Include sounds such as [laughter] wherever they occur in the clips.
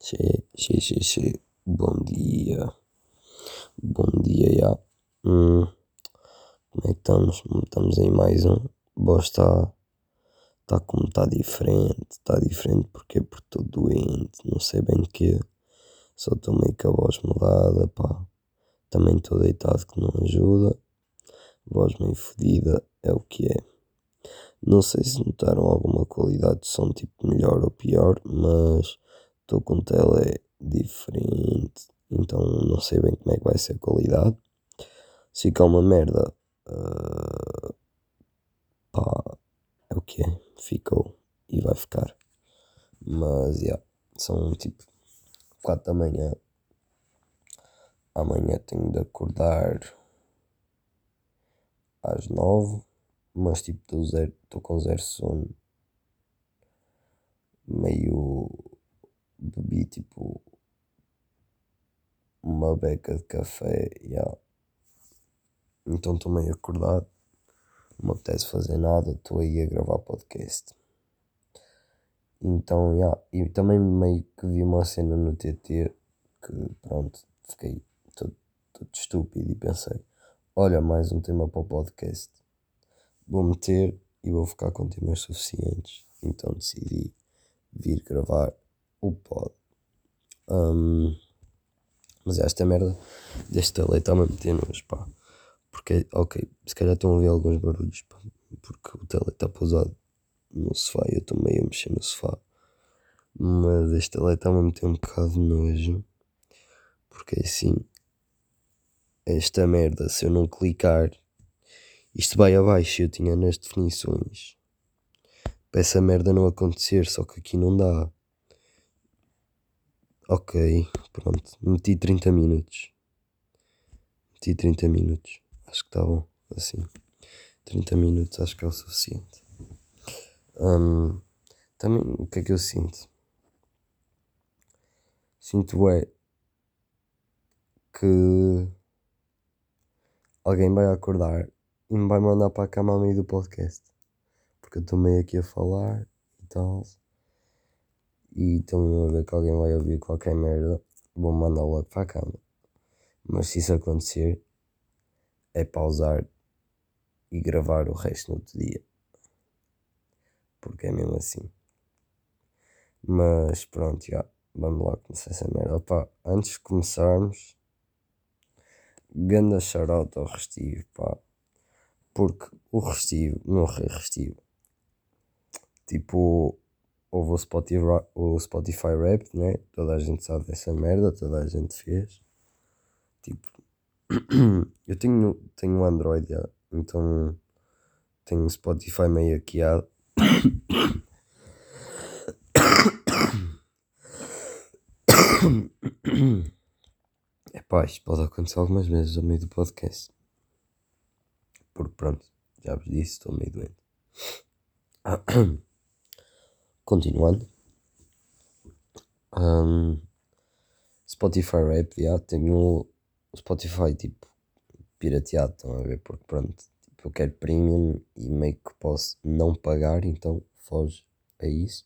Che, che, che, che. Bom dia. Bom dia, já. Hum, como é que estamos? Estamos em mais um. Boa está. Como está diferente. Está diferente porque Porque estou doente. Não sei bem de quê. Só estou meio com a voz mudada, pá. Também estou deitado que não ajuda. Voz meio fodida. É o que é. Não sei se notaram alguma qualidade de som tipo melhor ou pior, mas estou com tele diferente, então não sei bem como é que vai ser a qualidade. Se ficar uma merda, uh, pá, é o que é, ficou e vai ficar. Mas, yeah, são tipo 4 da manhã. Amanhã tenho de acordar às 9, mas tipo estou com zero sono. Meio bebi tipo uma beca de café, yeah. então estou meio acordado, não me apetece fazer nada, estou aí a gravar podcast. Então, yeah. e também meio que vi uma cena no TT que pronto, fiquei todo, todo estúpido e pensei, olha mais um tema para o podcast. Vou meter e vou ficar com temas suficientes. Então decidi vir gravar o pod. Um, mas esta merda deste lei está-me a meter nos pá. Porque, ok, se calhar estão a ouvir alguns barulhos, pá, porque o tele está pousado no sofá e eu estou meio a mexer no sofá. Mas esta lei está-me a meter um bocado de nojo. Porque assim, esta merda, se eu não clicar, isto vai abaixo. Eu tinha nas definições para essa merda não acontecer, só que aqui não dá. Ok, pronto. Meti 30 minutos. Meti 30 minutos. Acho que está bom. Assim. 30 minutos acho que é o suficiente. Um, também, o que é que eu sinto? Sinto é que alguém vai acordar e me vai mandar para a cama a meio do podcast. Porque eu estou meio aqui a falar e tal e estão a ver que alguém vai ouvir qualquer merda, vou mandar logo para a cama. Mas se isso acontecer, é pausar e gravar o resto no outro dia. Porque é mesmo assim. Mas pronto, já. Vamos lá começar essa merda. Opa, antes de começarmos, ganda shoutout ao Restivo, pá. Porque o Restivo, não é Restivo. Tipo, houve o Spotify, o Spotify Rap, né? Toda a gente sabe dessa merda, toda a gente fez. Tipo, [clears throat] eu tenho, tenho um Android, então tenho o Spotify meio hackeado. [coughs] É isto pode acontecer algumas vezes ao meio do podcast. Porque pronto, já vos disse, estou meio doente. [coughs] Continuando. Um, Spotify Rap, yeah, tenho o Spotify tipo pirateado, estão a ver? Porque pronto, tipo, eu quero premium e meio que posso não pagar, então foge a isso.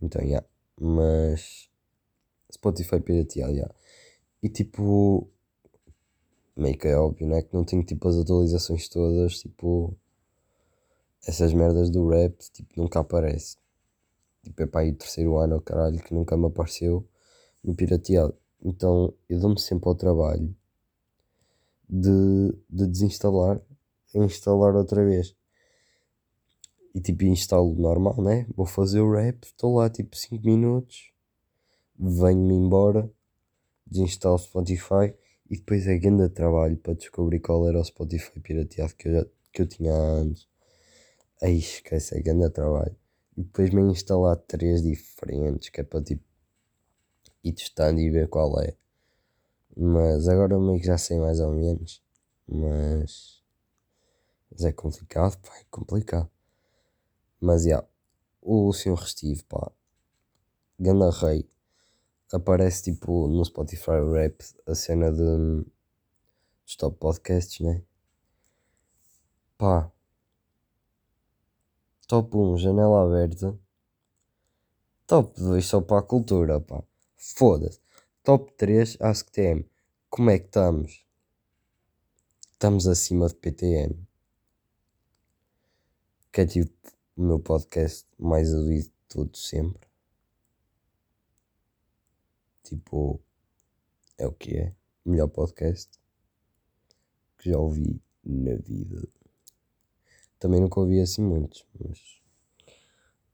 Então, yeah. Mas Spotify pirateado, yeah. E tipo, meio que é óbvio, né? Que não tenho tipo as atualizações todas, tipo, essas merdas do rap, tipo, nunca aparece. Tipo, é para aí o terceiro ano, caralho, que nunca me apareceu no pirateado. Então eu dou-me sempre ao trabalho de, de desinstalar e instalar outra vez. E tipo, instalo normal, né? Vou fazer o rap, estou lá tipo 5 minutos, venho-me embora, desinstalo o Spotify e depois é grande trabalho para descobrir qual era o Spotify pirateado que eu, já, que eu tinha antes. Aí esquece, é grande trabalho. E depois me instalar três diferentes, que é para tipo ir testando e ver qual é. Mas agora meio que já sei mais ou menos. Mas, mas é complicado, pá, é complicado. Mas já, yeah, o Senhor Restivo, pá, Ganda Rei, aparece tipo no Spotify Rap a cena de, de top podcasts, né? Pá, Top 1, janela aberta. Top 2, só para a cultura, pá. Foda-se. Top 3 AskTM. Como é que estamos? Estamos acima de PTM. Que é tipo o meu podcast mais ouvido de todos sempre. Tipo, é o que é. Melhor podcast que já ouvi na vida. Também nunca ouvi assim muitos, mas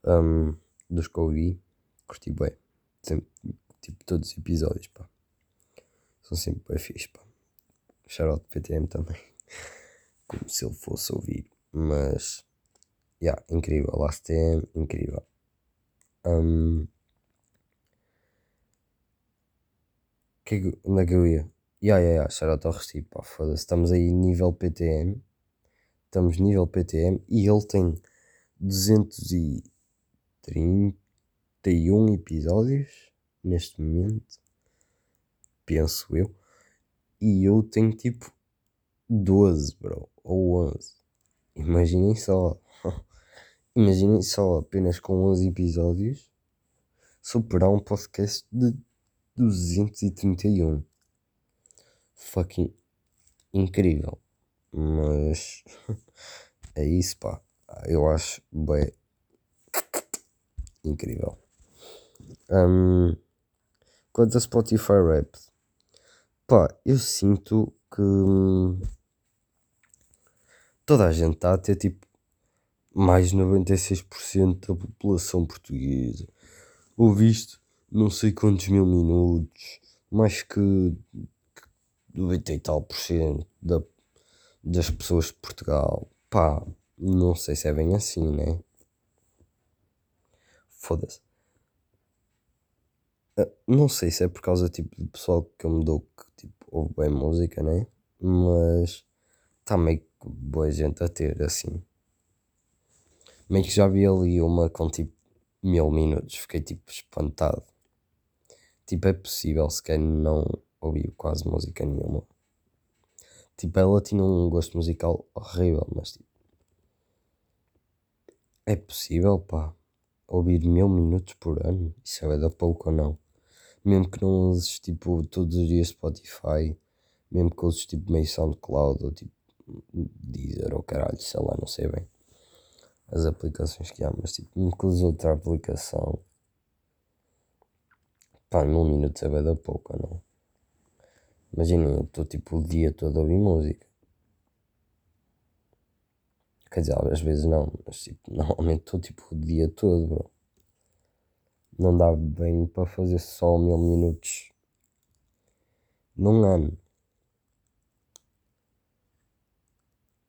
um, dos que ouvi, curti bem. Sempre, tipo, todos os episódios, pá. São sempre bem fixe, pá. Shoutout PTM também. [laughs] Como se ele fosse ouvir. Mas, yeah, incrível. Last TM, incrível. Um, que, onde é que eu ia? Yeah, yeah, yeah, shoutout ao Recife, pá, foda-se. Estamos aí nível PTM. Estamos nível PTM e ele tem 231 episódios neste momento. Penso eu. E eu tenho tipo 12, bro. Ou 11. Imaginem só. [laughs] Imaginem só, apenas com 11 episódios, superar um podcast de 231. Fucking incrível. Mas [laughs] é isso, pá. Eu acho bem incrível. Um, quanto a Spotify Rap, pá, eu sinto que hum, toda a gente está a ter tipo mais de 96% da população portuguesa. Ouviste não sei quantos mil minutos, mais que 90 e tal por cento da, das pessoas de Portugal. Pá, não sei se é bem assim, né? Foda-se. Uh, não sei se é por causa tipo do pessoal que eu me dou que tipo, ouve bem música, né? Mas está meio que boa gente a ter assim. Meio que já vi ali uma com tipo mil minutos, fiquei tipo espantado. Tipo, é possível sequer não ouvir quase música nenhuma. Tipo, ela tinha um gosto musical horrível, mas tipo. É possível, pá, ouvir mil minutos por ano? Isso é da pouco ou não? Mesmo que não uses tipo todos os dias Spotify, mesmo que uses tipo meio SoundCloud ou tipo Deezer ou caralho, sei lá, não sei bem as aplicações que há, mas tipo, mesmo que uses outra aplicação, pá, mil minutos é da pouco ou não? Imagina, eu estou tipo o dia todo a ouvir música. Quer dizer, às vezes não, mas tipo, [laughs] normalmente estou tipo o dia todo, bro. Não dá bem para fazer só mil minutos num ano.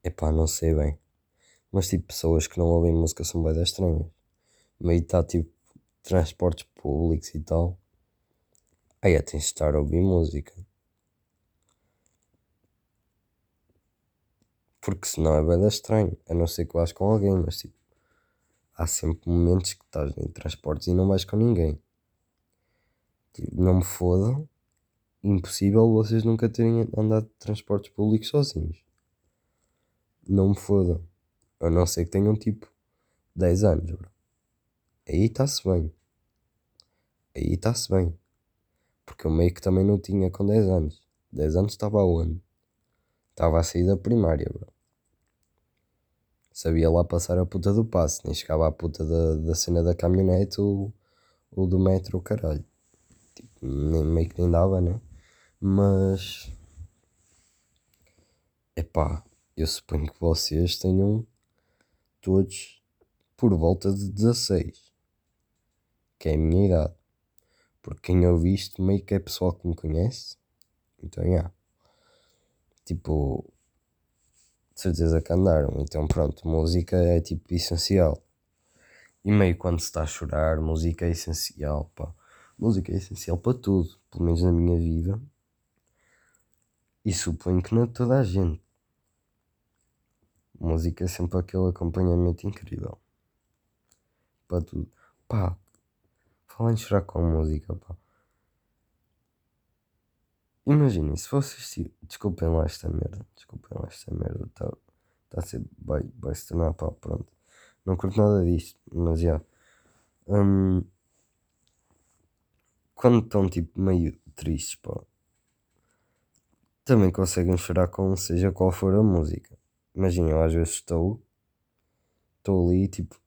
Epá, não sei bem. Mas tipo, pessoas que não ouvem música são bem estranhas. Meio está tipo transportes públicos e tal. Aí é, tens de estar a ouvir música. Porque senão é bem estranho. A não ser que vás com alguém, mas tipo, há sempre momentos que estás em transportes e não vais com ninguém. Tipo, não me fodam. Impossível vocês nunca terem andado de transportes públicos sozinhos. Não me fodam. A não ser que tenham tipo 10 anos, bro. Aí está-se bem. Aí está-se bem. Porque eu meio que também não tinha com 10 anos. 10 anos estava aonde? Estava a sair da primária, bro sabia lá passar a puta do passe, nem chegava à puta da, da cena da caminhonete ou, ou do metro, caralho. Tipo, nem, meio que nem dava, né? Mas. Epá, eu suponho que vocês tenham todos por volta de 16, que é a minha idade. Porque quem ouve isto meio que é pessoal que me conhece, então, já. Yeah. Tipo, de certeza que andaram. Então pronto, música é tipo essencial. E meio quando se está a chorar, música é essencial, pá. Música é essencial para tudo, pelo menos na minha vida. E suponho que não toda a gente. Música é sempre aquele acompanhamento incrível. Para tudo. Pá, falar em chorar com música, pá. Imaginem, se vocês. Desculpem lá esta merda. Desculpem lá esta merda. Está tá a ser. Vai, vai se tornar pá, pronto. Não curto nada disto, mas já. Um, quando estão tipo meio tristes, pá, também conseguem chorar com seja qual for a música. Imagina, eu às vezes estou, estou ali tipo,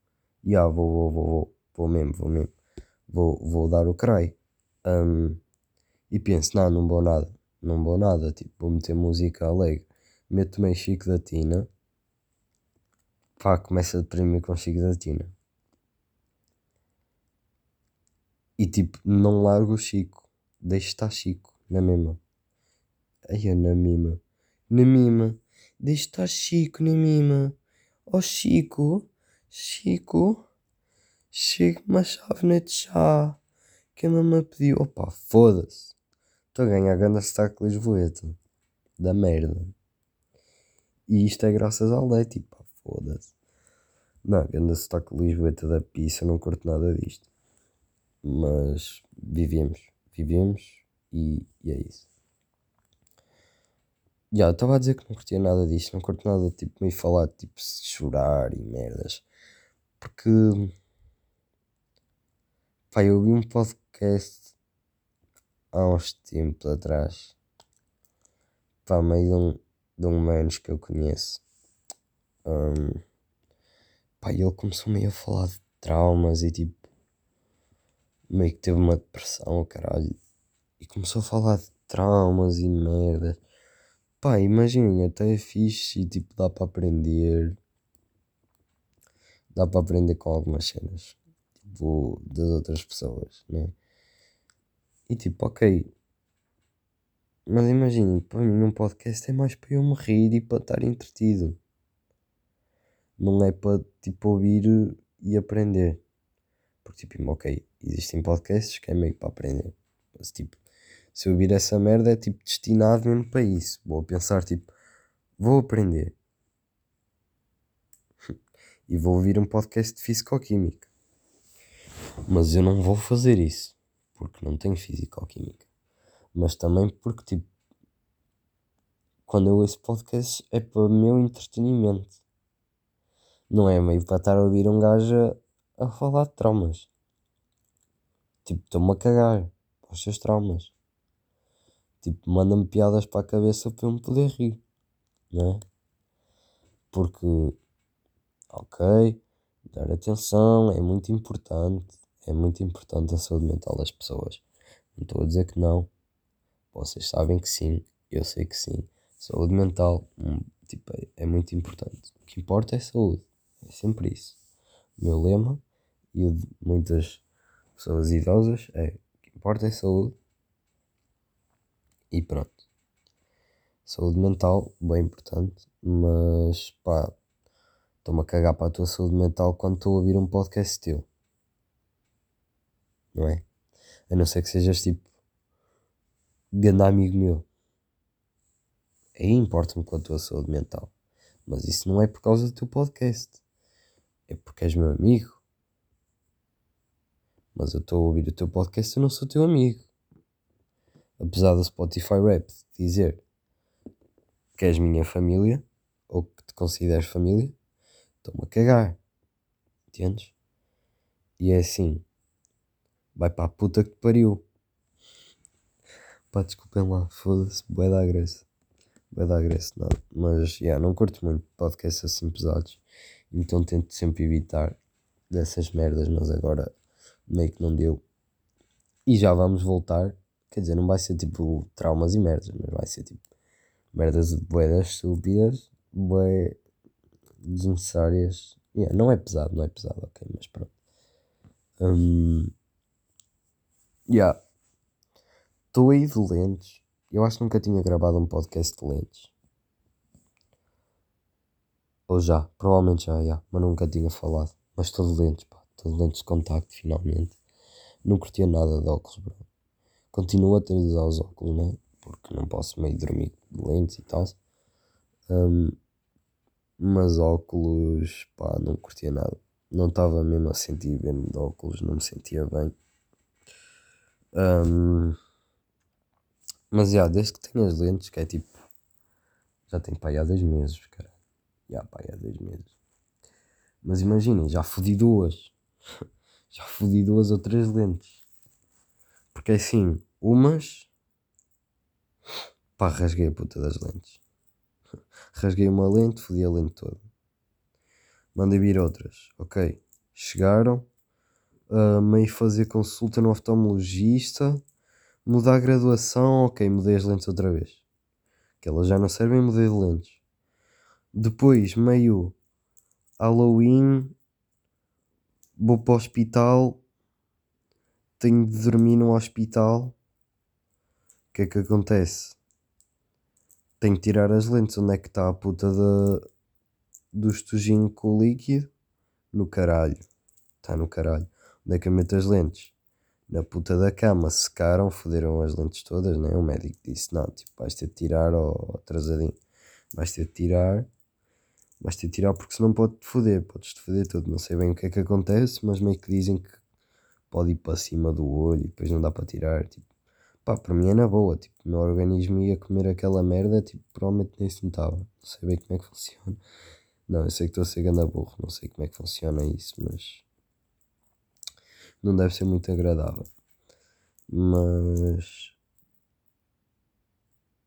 yeah, vou, vou, vou, vou, vou mesmo, vou mesmo, vou, vou dar o cry. Um, e penso, não, não vou nada, não vou nada, tipo, vou meter música alegre. Meto meio Chico da Tina, pá, começa a deprimir com Chico da Tina. E tipo, não largo o Chico, deixo estar Chico, na mesma. Ai, é na mima, na mima, deixa estar Chico, na mima. Oh Chico, Chico, chega-me a chave de chá que a mamãe pediu. Opa, foda-se. Estou a ganhar grande destaque Lisboeta. Da merda. E isto é graças ao leite, pá, foda-se. Não, grande destaque Lisboeta da pizza, não curto nada disto. Mas vivemos, vivemos e, e é isso. Já, estava a dizer que não curtia nada disto, não curto nada tipo meio falar tipo chorar e merdas. Porque pá, eu vi um podcast há uns tempos atrás. Pá, meio de um, de um menos que eu conheço. Um, pá, ele começou meio a falar de traumas e tipo meio que teve uma depressão, caralho. E começou a falar de traumas e merda. Pá, imaginem, até é fixe e tipo dá para aprender. Dá para aprender com algumas cenas. Tipo, das outras pessoas, né? E tipo, ok. Mas imaginem, para mim um podcast é mais para eu me rir e para estar entretido. Não é para tipo ouvir e aprender. Porque tipo, ok, existem podcasts que é meio para aprender. Mas tipo, se eu ouvir essa merda é tipo destinado mesmo para isso. Vou pensar tipo, vou aprender. [laughs] e vou ouvir um podcast de Fisicoquímica. Mas eu não vou fazer isso. Porque não tenho Fisicoquímica. Mas também porque tipo, quando eu ouço podcast é para o meu entretenimento. Não é meio para estar a ouvir um gajo a, a falar de traumas. Tipo, estou-me a cagar para os seus traumas. Tipo, manda-me piadas para a cabeça para eu me poder rir, não é? Porque, ok, dar atenção é muito importante, é muito importante a saúde mental das pessoas. Não estou a dizer que não. Vocês sabem que sim, eu sei que sim. Saúde mental, hum, tipo, é, é muito importante. O que importa é saúde, é sempre isso. O meu lema e o de muitas pessoas idosas é o que importa é saúde e pronto. Saúde mental, bem importante, mas pá, estou-me a cagar para a tua saúde mental quando estou a ouvir um podcast teu. Não é? A não ser que sejas tipo grande amigo meu. Aí importa-me com a tua saúde mental. Mas isso não é por causa do teu podcast. É porque és meu amigo. Mas eu estou a ouvir o teu podcast e não sou teu amigo apesar do Spotify Rap dizer que és minha família ou que te consideres família, estou-me a cagar. Entendes? E é assim. Vai para a puta que te pariu. Pá, desculpem lá, foda-se, bué da agresse. Bué da agresse, nada. Mas, já, yeah, não curto muito podcasts assim pesados. Então tento sempre evitar dessas merdas, mas agora meio que não deu. E já vamos voltar Quer dizer, não vai ser tipo traumas e merdas, mas vai ser tipo merdas boedas estúpidas, bué desnecessárias. Yeah, não é pesado, não é pesado, ok, mas pronto. Um, yeah. Estou aí de lentes. Eu acho que nunca tinha gravado um podcast de lentes. Ou já, provavelmente já, yeah, mas nunca tinha falado. Mas estou de lentes, pá. Estou de lentes de contacto, finalmente. Não curtia nada de óculos, bro continuo a ter de usar os óculos, né? Porque não posso meio dormir de lentes e tal. Um, mas óculos, pá, não curtia nada. Não estava mesmo a sentir bem de óculos, não me sentia bem. Um, mas já, desde que tenho as lentes, que é tipo. Já tenho pá, há dois meses, cara. Já, pá, há dois meses. Mas imaginem, já fodi duas. [laughs] já fodi duas ou três lentes Porque assim, umas. Pá, rasguei a puta das lentes. [laughs] Rasguei uma lente, fodi a lente toda. Mandei vir outras. Ok. Chegaram. Uh, meio fazer consulta no oftalmologista. Mudar a graduação. Ok, mudei as lentes outra vez. Que elas já não servem, mudei de lentes. Depois, meio Halloween. Vou para o hospital. Tenho de dormir no hospital. O que é que acontece? Tenho que tirar as lentes. Onde é que está a puta da, do estojinho com o líquido? No caralho. Está no caralho. Eu meto as lentes? Na puta da cama. Secaram, foderam as lentes todas, né? O médico disse: Não, tipo, vais ter de tirar, ó, oh, atrasadinho. Vais ter de tirar. Vais ter de tirar porque senão pode-te foder. Podes-te foder tudo. Não sei bem o que é que acontece, mas meio que dizem que pode ir para cima do olho e depois não dá para tirar. Tipo, pá, para mim é na boa. Tipo, o meu organismo ia comer aquela merda, tipo, provavelmente nem se notava. Não sei bem como é que funciona. Não, eu sei que estou a ser ganda burro, não sei como é que funciona isso, mas não deve ser muito agradável. Mas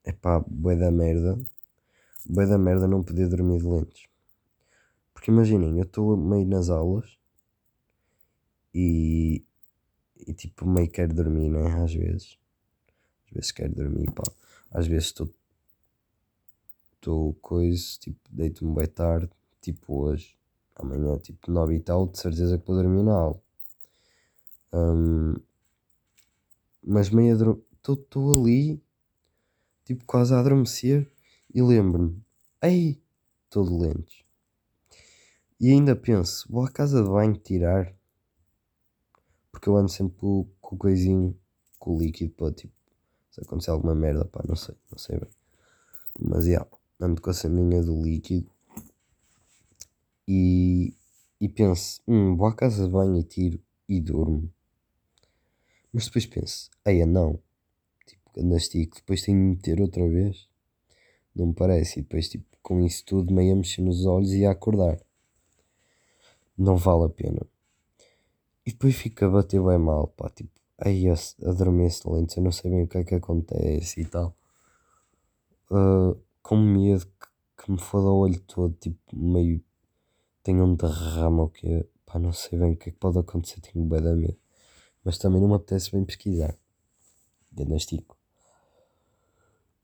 é pá, bué da merda, bué da merda não poder dormir de lentes. Porque imaginem, eu estou meio nas aulas e, e tipo meio quero dormir, né? Às vezes, às vezes quero dormir, pá. Às vezes estou estou coisa, tipo, deito-me bem tarde, tipo hoje, amanhã, tipo, nove e tal, de certeza que vou dormir na aula. Um, mas meio estou ali, tipo, quase a adormecer e lembro-me, ei, estou de lentes. E ainda penso, vou à casa de banho tirar, porque eu ando sempre com, com o coisinho, com o líquido para, tipo, se acontecer alguma merda, pá, não sei, não sei bem. Mas, yeah ando com a ceninha do líquido e, e penso, hum, vou à casa de banho e tiro e durmo. Mas depois penso, eia não, tipo, quando estico, depois tenho de meter outra vez. Não me parece. E depois, tipo, com isso tudo, meio a mexer nos olhos e a acordar. Não vale a pena. E depois fica a bater bem mal, pá, tipo, aí adormeço lento, eu não sei bem o que é que acontece e tal. Uh, com medo que, que me foda o olho todo, tipo, meio. tenho um derrama ou que Pá, não sei bem o que é que pode acontecer, tenho bem da medo. Mas também não me apetece bem pesquisar. Diagnostico.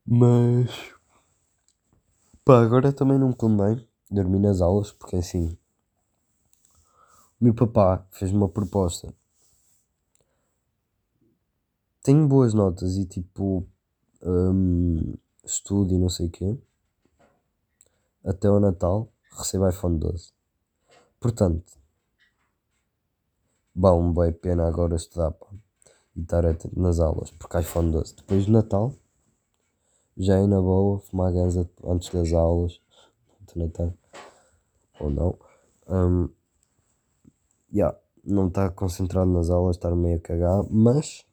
Mas. Pá, agora também não me convém dormir nas aulas, porque assim. O meu papá fez-me uma proposta. Tenho boas notas e tipo. Hum, estudo e não sei o quê, até o Natal, recebo iPhone 12. Portanto, vale-me bem pena agora estudar pá, e estar nas aulas, porque iPhone 12. Depois do Natal, já é na boa, fumar ganza antes das aulas, do Natal, ou não. Um, yeah, não estar concentrado nas aulas, estar meio a cagar, mas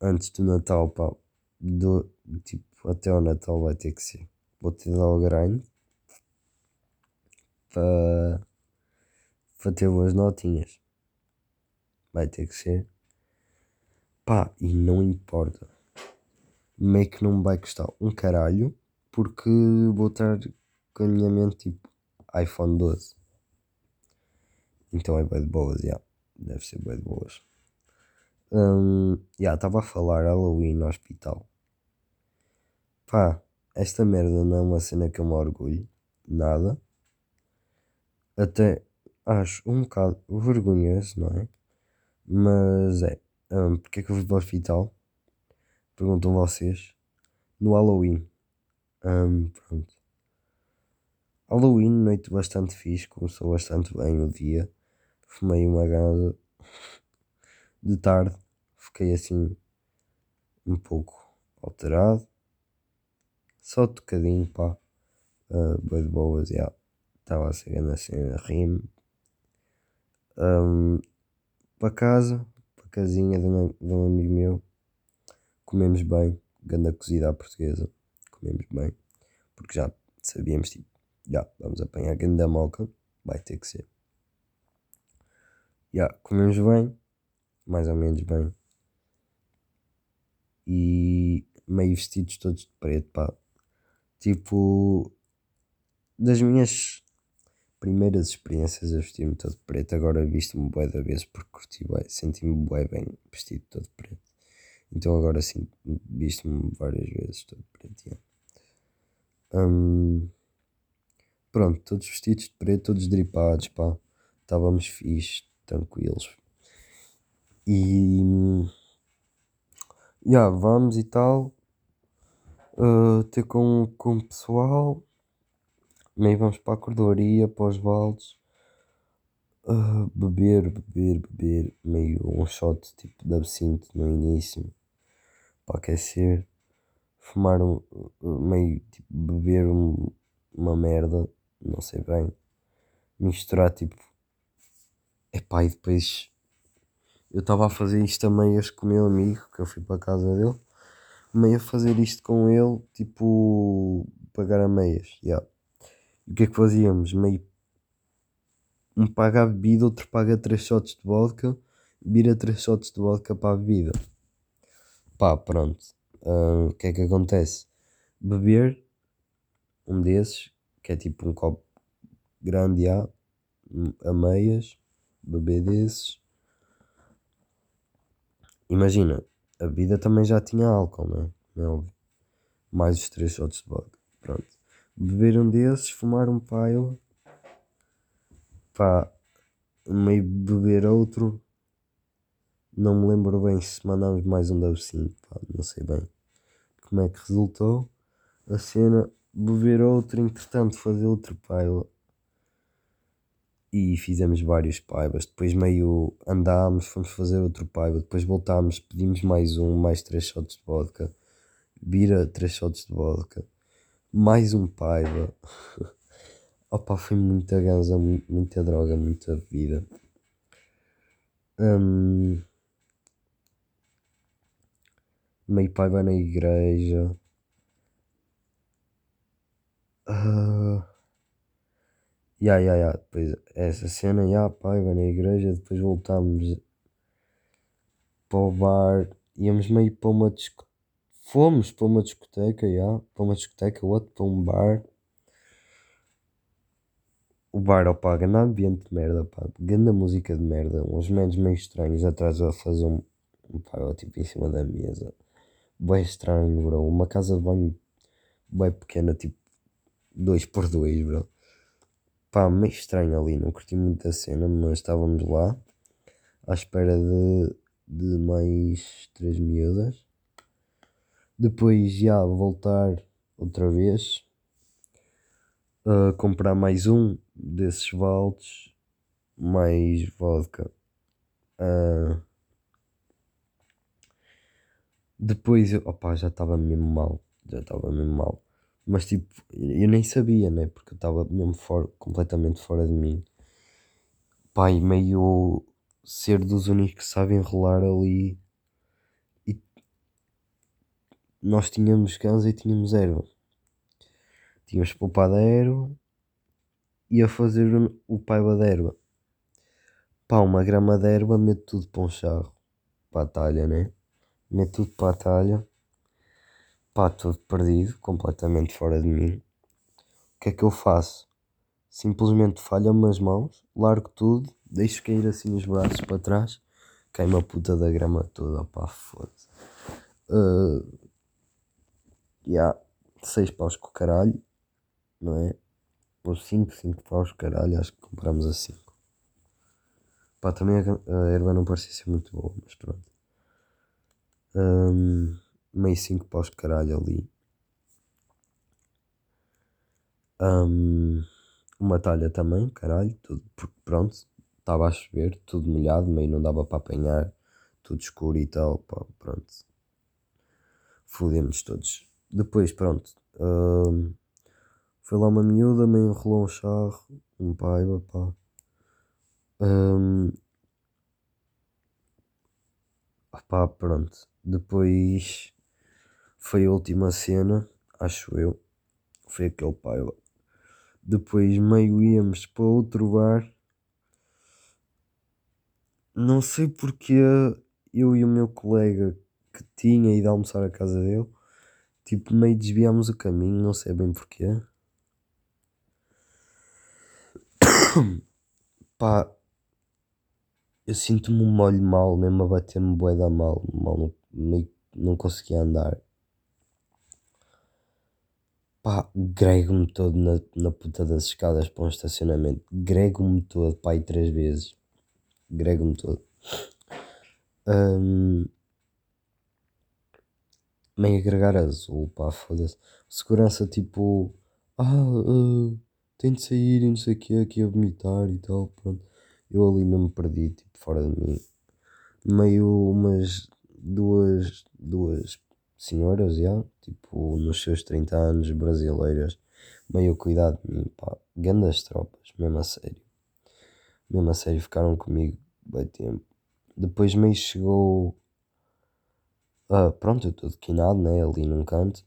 antes do Natal, pá, do, tipo, até o Natal vai ter que ser. Vou ter dar o grind para, para ter boas notinhas. Vai ter que ser. Pá, e não importa. Meio que não vai custar um caralho, porque vou estar com a minha mente tipo iPhone 12. Então é bem de boas, já. Yeah. Deve ser bem de boas. Um, yeah, estava a falar Halloween no hospital. Pá, esta merda não é uma cena que eu me orgulho. Nada. Até acho um bocado vergonhoso, não é? Mas é. Um, porque é que eu fui para o hospital? Perguntam vocês. No Halloween. Um, pronto. Halloween, noite bastante fixe. Começou bastante bem o dia. Fumei uma gana de tarde fiquei assim um pouco alterado. Só tocadinho, pá. Uh, bem de boas, já. Estava a ser grande assim a rir Um, para casa, para casinha de um, de um amigo meu. Comemos bem, grande cozida à portuguesa. Comemos bem, porque já sabíamos, tipo, já, vamos apanhar grande moca, vai ter que ser. Yeah, comemos bem, mais ou menos bem. E meio vestidos todos de preto, pá. Tipo, das minhas primeiras experiências eu vesti-me todo preto, agora visto-me bué da vez porque curti bué, senti-me bué bem vestido todo preto. Então agora sim, visto-me várias vezes todo preto, yeah. Hum, pronto, todos vestidos de preto, todos dripados, pá. Estávamos fixe, tranquilos. E. Yeah, vamos e tal. Uh, ter com, com o pessoal. Meio vamos para a cordoaria, para os baldes. Uh, beber, beber, beber. Meio um shot tipo de absinto no início. Para aquecer. Fumar um, meio tipo beber um, uma merda. Não sei bem. Misturar tipo. Epá, e depois eu estava a fazer isto a meias com o meu amigo, que eu fui para a casa dele, meio a fazer isto com ele, tipo, pagar a meias, yeah. E o que é que fazíamos? Meio, um paga a bebida, outro paga 3 shots de vodka, vira 3 shots de vodka para a bebida. Pá, pronto. Uh, o que é que acontece? Beber um desses, que é tipo um copo grande, já, a meias, beber desses Imagina, a bebida também já tinha álcool, não é? Não é óbvio. Mais os três shots de vodka. Pronto. Beber um desses, fumar um paio. Pá, meio beber outro. Não me lembro bem se mandámos mais um da absinto, pá, não sei bem como é que resultou. A cena, beber outro, entretanto fazer outro paio e fizemos vários paivas. Depois meio andámos, fomos fazer outro paiva, depois voltámos, pedimos mais um, mais três shots de vodka, vira três shots de vodka, mais um paiva. [laughs] Opa, foi muita ganza, muita droga, muita vida. Um, meio paiva na igreja. Uh, Ya, ya, ya. Depois essa cena, ya, pai, vai na igreja, depois voltámos para o bar, íamos meio para uma discoteca. Fomos para uma discoteca, ya, para uma discoteca, outro para um bar. O bar, opá, grande ambiente de merda, pá, grande música de merda, uns menos meio estranhos atrás a fazer um, um pá, tipo em cima da mesa. Bem estranho, bro. Uma casa de banho bem pequena, tipo 2 por 2 bro pá, meio estranho ali, não curti muito a cena, mas estávamos lá à espera de, de mais três miúdas. Depois já voltar outra vez a comprar mais um desses baldes, mais vodka. Uh, depois, opá, já estava mesmo mal, já estava mesmo mal. Mas tipo, eu nem sabia, né? Porque eu estava mesmo fora, completamente fora de mim. Pai, meio ser dos únicos que sabem enrolar ali. Nós tínhamos cães e tínhamos erva. Tínhamos poupado a erva e a fazer o paiva da erva. Pá, uma grama de erva, meto tudo para um charro. Para a talha, né? Meto tudo para a talha pá, todo perdido, completamente fora de mim. O que é que eu faço? Simplesmente falham-me as mãos, largo tudo, deixo cair assim os braços para trás, cai-me a puta da grama toda, pá, foda-se. Uh, yeah, 6 paus com o caralho, não é? Ou 5, 5 paus caralho, acho que compramos a 5. Pá, também a, erva não parecia ser muito boa, mas pronto. Um, meio 5 paus caralho ali. Um, uma talha também, caralho, tudo, pronto, estava a chover, tudo molhado, meio não dava para apanhar, tudo escuro e tal, pá, pronto. Fudemos todos. Depois, pronto, foi lá uma miúda, meio enrolou um charro, um paiva, pá. Um, pá, pronto. Depois foi a última cena, acho eu. Foi aquele pai. Depois meio íamos para outro bar. não sei porque eu e o meu colega que tinha ido almoçar à casa dele, tipo, meio desviámos o caminho, não sei bem porquê. [coughs] Pá, eu sinto-me um molho mal, mesmo a bater-me bué da mal, mal meio não conseguia andar. Pá, grego-me todo na, na puta das escadas para um estacionamento. Grego-me todo, pá, aí três vezes. Grego-me todo. Um, meio agregar azul, pá, foda-se. Segurança tipo, ah, uh, tem de sair e não sei o que, aqui a vomitar e tal, pronto. Eu ali mesmo perdi, tipo, fora de mim. Meio umas duas, duas senhoras, já, tipo, nos seus 30 anos, brasileiras, meio cuidado de mim, pá, grandes tropas, mesmo a sério. Mesmo a sério, ficaram comigo bem tempo. Depois meio chegou. Ah, pronto, eu estou dequinado, né? Ali num canto.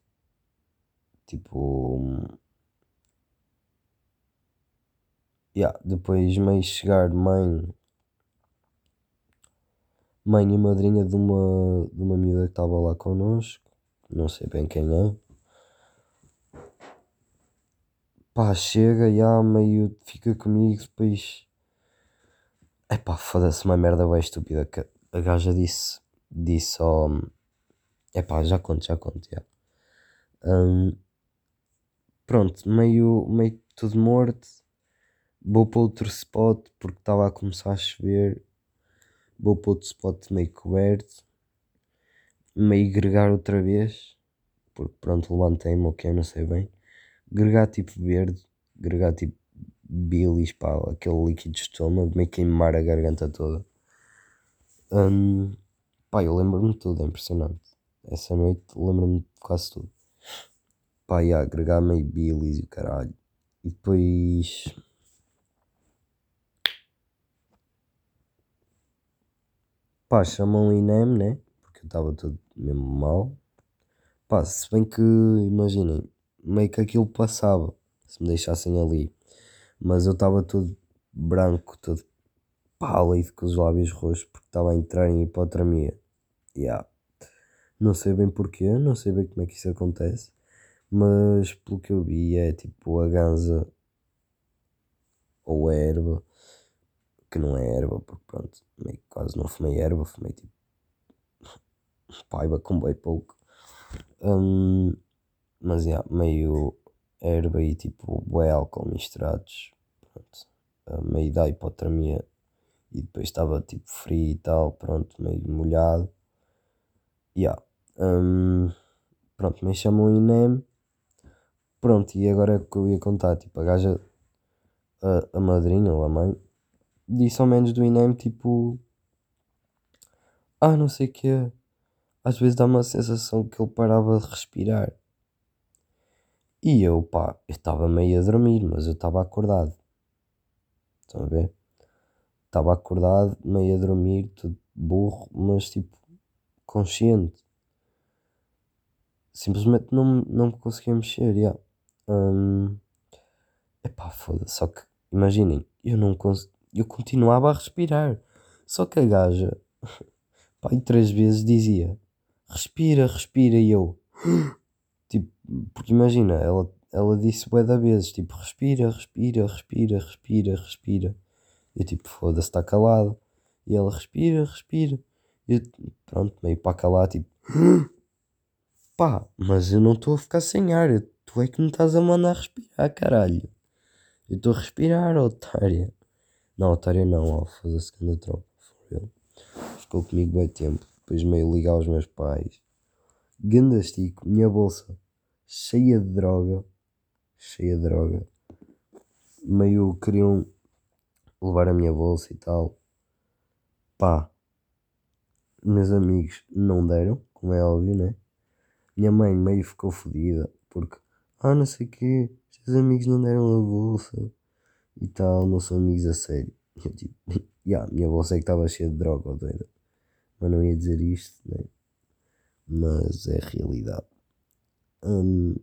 Tipo. Yeah, depois meio chegar mãe. Mãe e madrinha de uma, de uma miúda que estava lá connosco. Não sei bem quem é. Pá, chega, já meio fica comigo, depois. Epá, foda-se, uma merda bem estúpida que a gaja disse. Disse ao. Epá, já conto, já conto, já. Hum, pronto, meio, meio tudo morto. Vou para outro spot porque estava a começar a chover. Vou para outro spot meio coberto. Meio gregar outra vez. Porque pronto, levantei-me, ok, não sei bem. Gregar tipo verde. Gregar tipo bilis, pá, aquele líquido de estômago, meio queimar a garganta toda. Hum, pá, eu lembro-me tudo, é impressionante. Essa noite lembro-me de quase tudo. Pá, ia agregar meio bilis e o caralho. E depois. Pá, chamam o INEM, né? Porque eu estava todo mesmo mal. Pá, se bem que, imaginem, meio que aquilo passava, se me deixassem ali. Mas eu estava todo branco, todo pálido, com os lábios roxos, porque estava a entrar em hipotermia. Yeah. Não sei bem porquê, não sei bem como é que isso acontece, mas pelo que eu vi é tipo a ganza ou a erva, que não é erva, porque pronto, meio quase não fumei erva, fumei tipo [laughs] paiva com bem pouco. Um, mas yeah, meio erva e tipo bué álcool misturados, pronto, meio da hipotermia e depois estava tipo frio e tal, pronto, meio molhado. Yeah. Um, pronto, me chamam INEM. Pronto, e agora é o que eu ia contar, tipo, a gaja, a, a madrinha ou a mãe, disse ao menos do INEM, tipo, ah, não sei o que, às vezes dá uma sensação que ele parava de respirar. E eu, pá, eu estava meio a dormir, mas eu estava acordado. Estão a ver? Estava acordado, meio a dormir, tudo burro, mas tipo, consciente. Simplesmente não, não me conseguia mexer, yeah. Hum, epá, foda-se. Só que, imaginem, eu não eu continuava a respirar. Só que a gaja, [laughs] e três vezes dizia, respira, respira, e eu, [gasps] tipo, porque imagina, ela, ela disse bué da vezes, tipo, respira, respira, respira, respira, respira. Eu tipo, foda-se, está calado. E ela respira, respira. E eu, pronto, meio para calar, tipo, [gasps] [laughs] pá, mas eu não estou a ficar sem ar. Tu é que me estás a mandar respirar, caralho. Eu estou a respirar, otária. Não, otária não, ó, foda-se que anda tropa. Ficou comigo bem tempo. Depois meio ligar aos meus pais. Gandastico, minha bolsa cheia de droga. Cheia de droga. Meio queriam levar a minha bolsa e tal. Pá, meus amigos não deram, como é óbvio, né? Minha mãe meio ficou fodida porque, ah, não sei o quê, os teus amigos não deram a bolsa e tal, não são amigos a sério. E [laughs] Eu tipo, [laughs] yeah, minha bolsa é que estava cheia de droga, ó doida. Mas não ia dizer isto, né? Mas é realidade. Hum,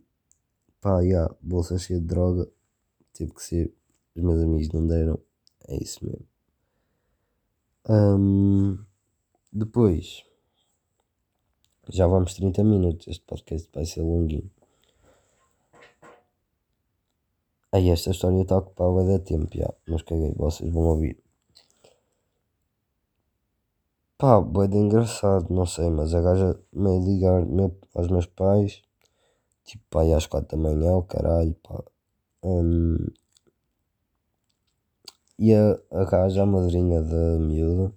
pá, yeah, bolsa cheia de droga, teve que ser. Os meus amigos não deram, é isso mesmo. Um, depois, já vamos 30 minutos. Este podcast vai ser longuinho. Aí esta história está ocupada da tempo, já, mas caguei, vocês vão ouvir. Pá, boa de engraçado, não sei, mas a gaja me ligar meu, aos meus pais, tipo, pá, às 4 da manhã, o caralho, pá. Um, e a, a gaja, a madrinha da miúda,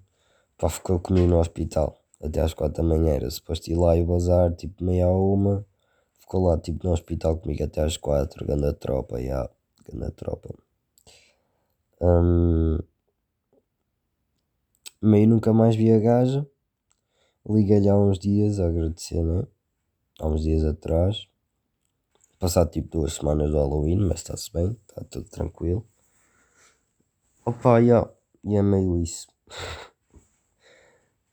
pá, ficou comigo no hospital até às 4 da manhã. Era suposto ir lá e bazar, tipo, meia a uma. Ficou lá, tipo, no hospital comigo até às 4, grande tropa, já, yeah, grande tropa. Um, meio nunca mais vi a gaja. Liguei-lhe há uns dias a agradecer, né? Há uns dias atrás. Passado tipo duas semanas do Halloween, mas está-se bem, está tudo tranquilo. Opa, yeah, e é meio isso. [laughs]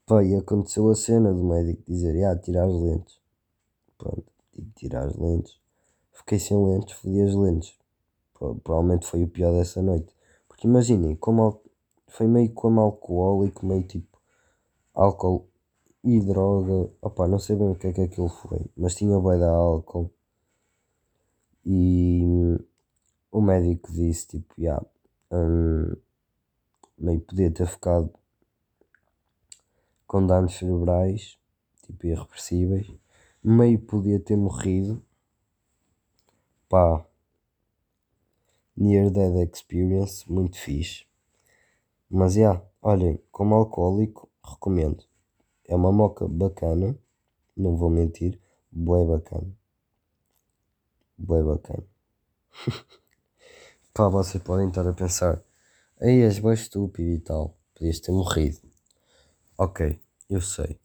Pá, e aconteceu a cena do médico dizer, ah, tirar as lentes. Pronto, tive tirar as lentes. Fiquei sem lentes, fodi as lentes. Provavelmente foi o pior dessa noite. Porque imaginem, como foi meio como alcoólico, meio tipo álcool e droga. Opa, não sei bem o que é que aquilo foi, mas tinha bem da álcool. E hum, o médico disse tipo, já, yeah, um, meio podia ter ficado com danos cerebrais, tipo irreversíveis, meio podia ter morrido. Pá, Near Dead Experience, muito fixe. Mas já, yeah, olhem, como alcoólico, recomendo. É uma moca bacana, não vou mentir, bué bacana. Bué bacana. [laughs] Pá, vocês podem estar a pensar, aí és bem estúpido e tal, podias ter morrido. Ok, eu sei.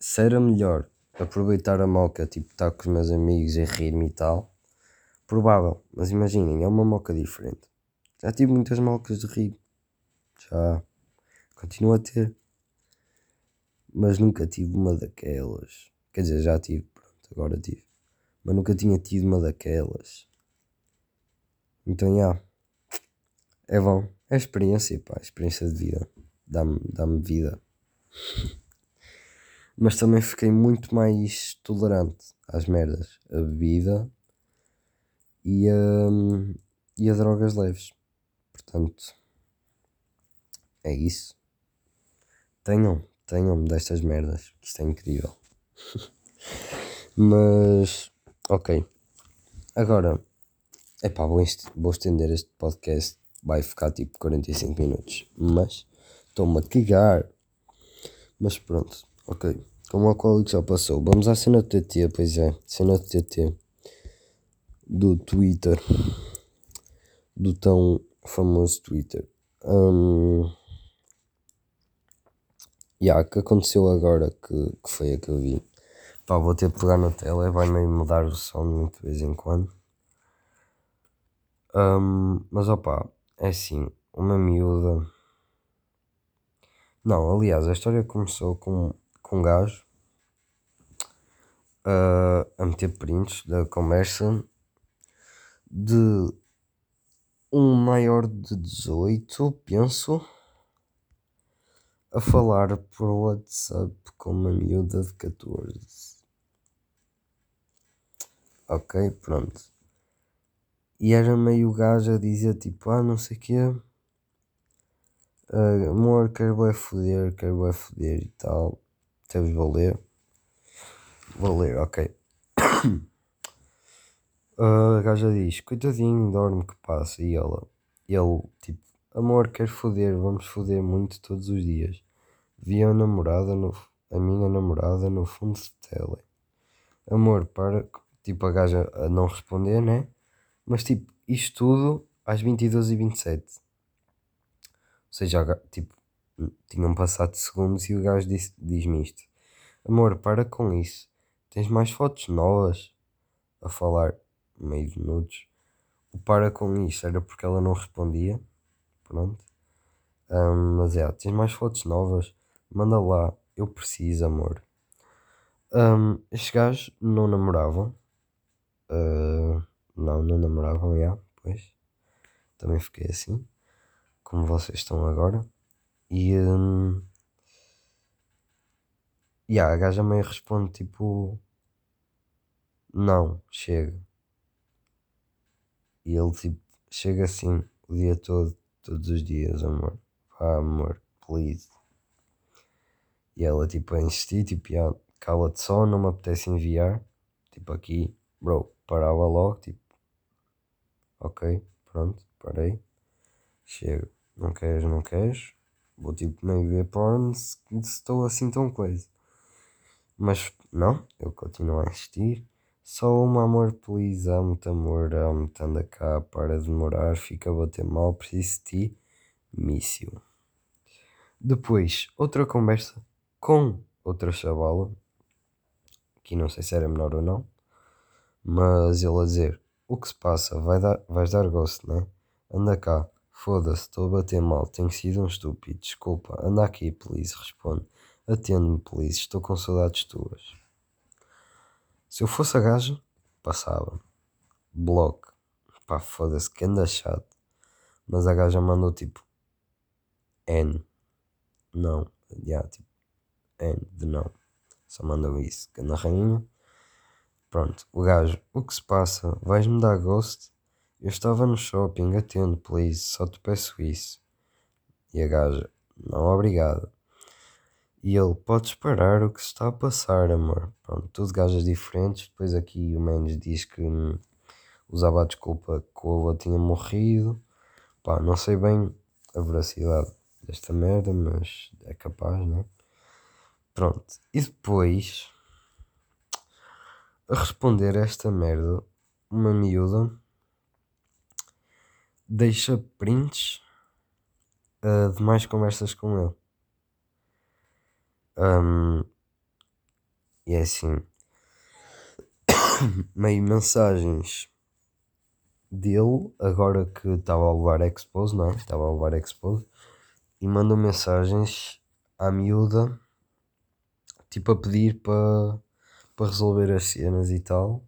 Se era melhor aproveitar a moca, tipo, estar com os meus amigos e rir-me e tal, provável, mas imaginem, é uma moca diferente. Já tive muitas mocas de rir. Já. Continuo a ter. Mas nunca tive uma daquelas. Quer dizer, já tive, pronto, agora tive. Mas nunca tinha tido uma daquelas. Então, já. É bom. É experiência, pá. Experiência de vida. Dá-me dá vida. Mas também fiquei muito mais tolerante às merdas. A bebida e a, e a drogas leves. Portanto, é isso. Tenham, tenham-me destas merdas, que isto é incrível. [laughs] Mas, ok. Agora, é pá, vou, vou estender este podcast. Vai ficar tipo 45 minutos. Mas, estou-me a cagar. Mas pronto, ok. Como o alcoólico já passou, vamos à cena do TT, pois é, cena do TT do Twitter, do tão famoso Twitter. Um, yeah, que aconteceu agora que, que foi a que eu vi. Pá, vou ter que pegar na tela, vai meio mudar o som de vez em quando. Um, mas opá, é assim, uma miúda. Não, aliás, a história começou com, com um gajo uh, a meter prints da conversa de um maior de 18, penso, a falar por WhatsApp com uma miúda de 14. Ok, pronto. E era meio gajo a dizer tipo, ah, não sei o quê. Uh, amor, quero vai foder, quero vai foder e tal. Teves vou ler. Vou ler, ok. [coughs] a gaja diz, coitadinho, dorme que passa. E ela, ele, tipo, amor, quero foder, vamos foder muito todos os dias. Vi a namorada no, a minha namorada no fundo de tele. Amor, para, tipo, a gaja a não responder, né? Mas, tipo, isto tudo às 22 e 27 Ou seja, tipo, tinham passado segundos e o gajo diz-me isto. Amor, para com isso. Tens mais fotos novas? A falar meio minutos. O para com isso era porque ela não respondia. Pronto. Um, mas é, tens mais fotos novas? Manda lá. Eu preciso, amor. Um, estes gajos não namoravam. Uh, não, não namoravam, já, pois. Também fiquei assim. Como vocês estão agora. E. Um, yeah, a gaja meio responde tipo. Não, chega. E ele tipo, chega assim o dia todo, todos os dias, amor. Vá, amor, please. E ela tipo a insistir, tipo, yeah, cala-te só, não me apetece enviar. Tipo aqui, bro, parava logo, tipo, ok, pronto, parei. Chego, não queres, não queres. Vou tipo meio ver porn se, estou assim tão coisa. Mas não, eu continuo a insistir. Só uma amor, please, amo-te amor, amo-te, anda cá, para de demorar, fica a bater mal, preciso de ti, mício. Depois, outra conversa com outra chavala, que não sei se era menor ou não, mas ele a dizer, o que se passa, Vai dar, vais dar gosto, né? Anda cá, foda-se, estou a bater mal, tenho sido um estúpido, desculpa, anda aqui, please, responde, atende-me, please, estou com saudades tuas. Se eu fosse a gaja, passava. Bloco. Pá, foda-se, que anda chato. Mas a gaja mandou tipo N. Não. Yeah, tipo N de não. Só mandou isso. Que anda rainha. Pronto. O gajo, o que se passa? Vais-me dar ghost? Eu estava no shopping, atendo, please. Só te peço isso. E a gaja, não obrigado. E ele, podes parar o que se está a passar, amor. Pronto, tudo gajas diferentes. Depois aqui o Mendes diz que hum, usava a desculpa que o avô tinha morrido. Pá, não sei bem a veracidade desta merda, mas é capaz, né? Pronto. E depois, a responder a esta merda, uma miúda deixa prints uh, de mais conversas com ele. Um, e é assim, [coughs] meio mensagens dele, agora que estava a levar expose, não é? Estava a levar expose, e mandou mensagens à miúda, tipo a pedir para para resolver as cenas e tal,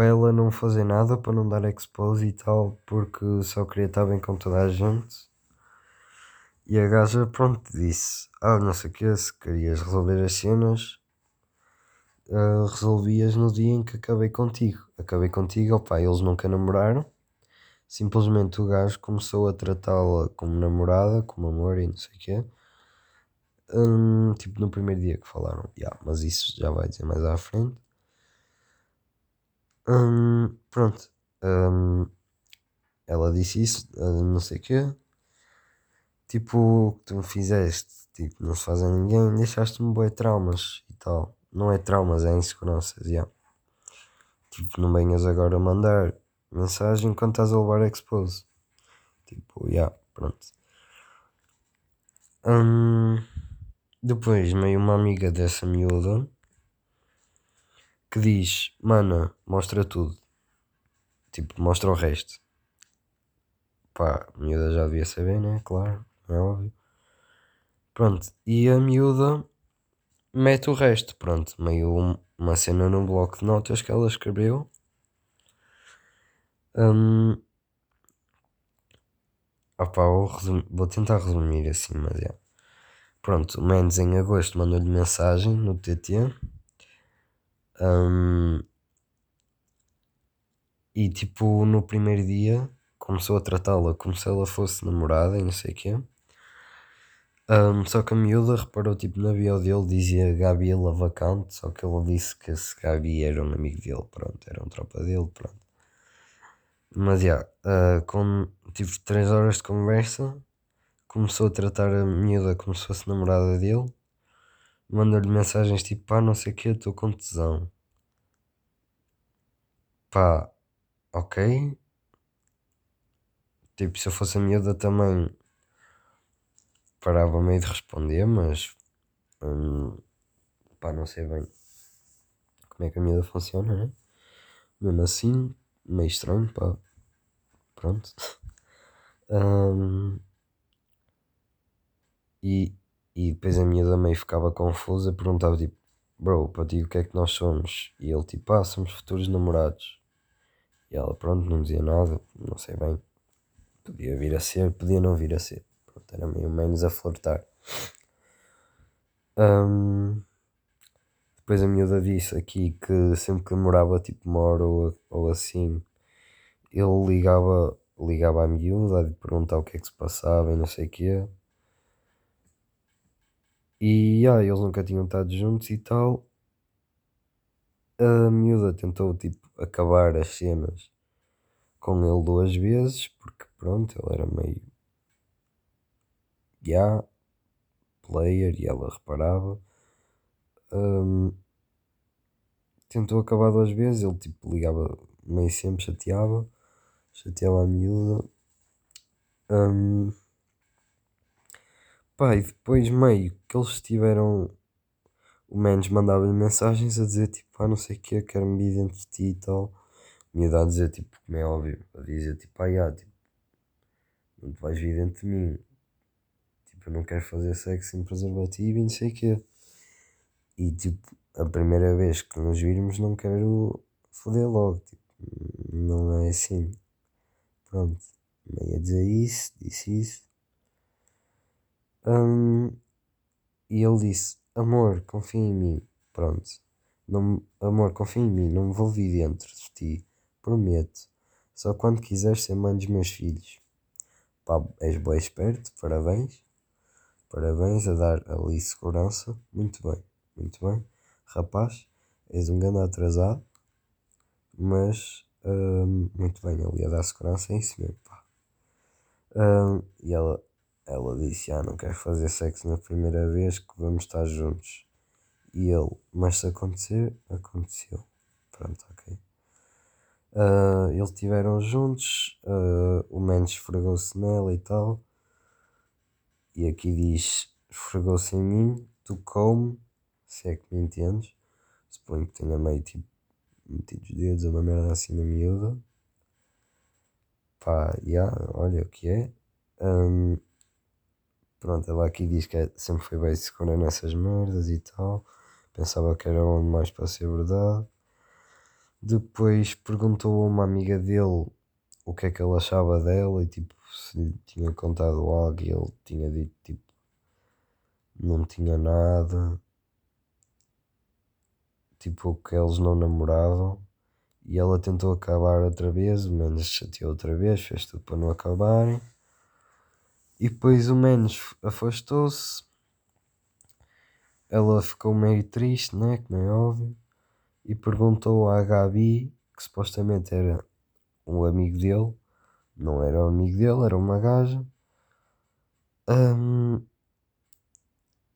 para ela não fazer nada, para não dar expose e tal, porque só queria estar bem com toda a gente. E a gaja, pronto, disse: Ah, não sei o que, se querias resolver as cenas, uh, resolvias no dia em que acabei contigo. Acabei contigo, opá, eles nunca namoraram. Simplesmente o gajo começou a tratá-la como namorada, como amor e não sei o quê. Um, tipo no primeiro dia que falaram, yeah, mas isso já vai dizer mais à frente. Pronto, ela disse isso, uh, não sei o quê tipo, o que tu me fizeste, tipo, não se faz a ninguém, deixaste-me boi traumas e tal. Não é traumas, é inseguranças. Yeah. Tipo, não venhas agora a mandar mensagem enquanto estás a levar expose. Tipo, já, yeah, pronto. Depois, meio uma amiga dessa miúda que diz: Mana, mostra tudo. Tipo, mostra o resto. Pá, a miúda já devia saber, né? Claro é óbvio. Pronto, e a miúda mete o resto, pronto, meio uma cena no bloco de notas que ela escreveu. Um, opa, vou, vou tentar resumir assim, mas é. Pronto, o Mendes em agosto mandou-lhe mensagem no TT. Um, e tipo, no primeiro dia começou a tratá-la como se ela fosse namorada e não sei o quê. Um, só que a miúda reparou, tipo, na bio dele dizia Gabi Lavacante, só que ele disse que esse Gabi era um amigo dele, pronto, era um tropa dele, pronto. Mas, já, yeah, uh, com, tive 3 horas de conversa, começou a tratar a miúda como se fosse namorada dele, mandou-lhe mensagens tipo, pá, não sei o que, estou com tesão. Pá, ok. Tipo, se eu fosse a miúda também parava meio de responder, mas hum, pá, não sei bem como é que a miúda funciona, né? Mesmo assim, meio estranho, pá. Pronto. [laughs] um, e, e depois a miúda meio ficava confusa, perguntava tipo, bro, para ti o que é que nós somos? E ele tipo, ah, somos futuros namorados. E ela, pronto, não dizia nada, não sei bem. Podia vir a ser, podia não vir a ser. Pronto. era meio menos a flertar. Um, depois a miúda disse aqui que sempre que demorava tipo uma hora ou, ou assim, ele ligava, ligava à miúda a perguntar o que é que se passava e não sei o quê. E ah, eles nunca tinham estado juntos e tal. A miúda tentou tipo acabar as cenas com ele duas vezes, porque pronto, ele era meio yeah, player e ela reparava. Um, tentou acabar duas vezes, ele tipo ligava meio sempre, chateava, chateava a miúda. Um, pá, e depois meio que eles tiveram. O Mendes mandava-lhe mensagens a dizer tipo, ah não sei o que, quero-me vir dentro de ti e tal. Miúda a dizer tipo, como é óbvio, a dizer tipo, ah yeah, tipo, não te vais vir dentro de mim. Tipo, eu não quero fazer sexo sem preservativo e não sei o quê. E tipo, a primeira vez que nos virmos não quero foder logo. Tipo, não é assim. Pronto. Meio a dizer isso, disse isso. Um, e ele disse: Amor, confia em mim. Pronto. Não, amor, confia em mim. Não me vou vir dentro de ti. Prometo. Só quando quiseres ser mãe dos meus filhos. Pá, és bem esperto. Parabéns. Parabéns a dar ali segurança. Muito bem. Muito bem. Rapaz, és um grande atrasado. Mas, um, muito bem. Ali a dar segurança é isso mesmo. Pá. Um, e ela, ela disse: Ah, não quero fazer sexo na primeira vez que vamos estar juntos. E ele: Mas se acontecer, aconteceu. Pronto, ok. Uh, eles estiveram juntos, uh, o Mendes esfregou-se nela e tal. E aqui diz: esfregou-se em mim, tocou-me, se é que me entendes. Suponho que tenha meio tipo metido os dedos, uma merda assim na miúda. Pá, yeah, olha o que é. Um, pronto, ela aqui diz que é, sempre foi bem segura nessas merdas e tal. Pensava que era onde mais para ser verdade. Depois perguntou a uma amiga dele o que é que ele achava dela e tipo se lhe tinha contado algo e ele tinha dito tipo não tinha nada tipo que eles não namoravam e ela tentou acabar outra vez, o Menos chateou outra vez, fez tudo para não acabarem e depois o Menos afastou-se ela ficou meio triste, né? Como é óbvio e perguntou à Gabi, que supostamente era um amigo dele, não era um amigo dele, era uma gaja. Um,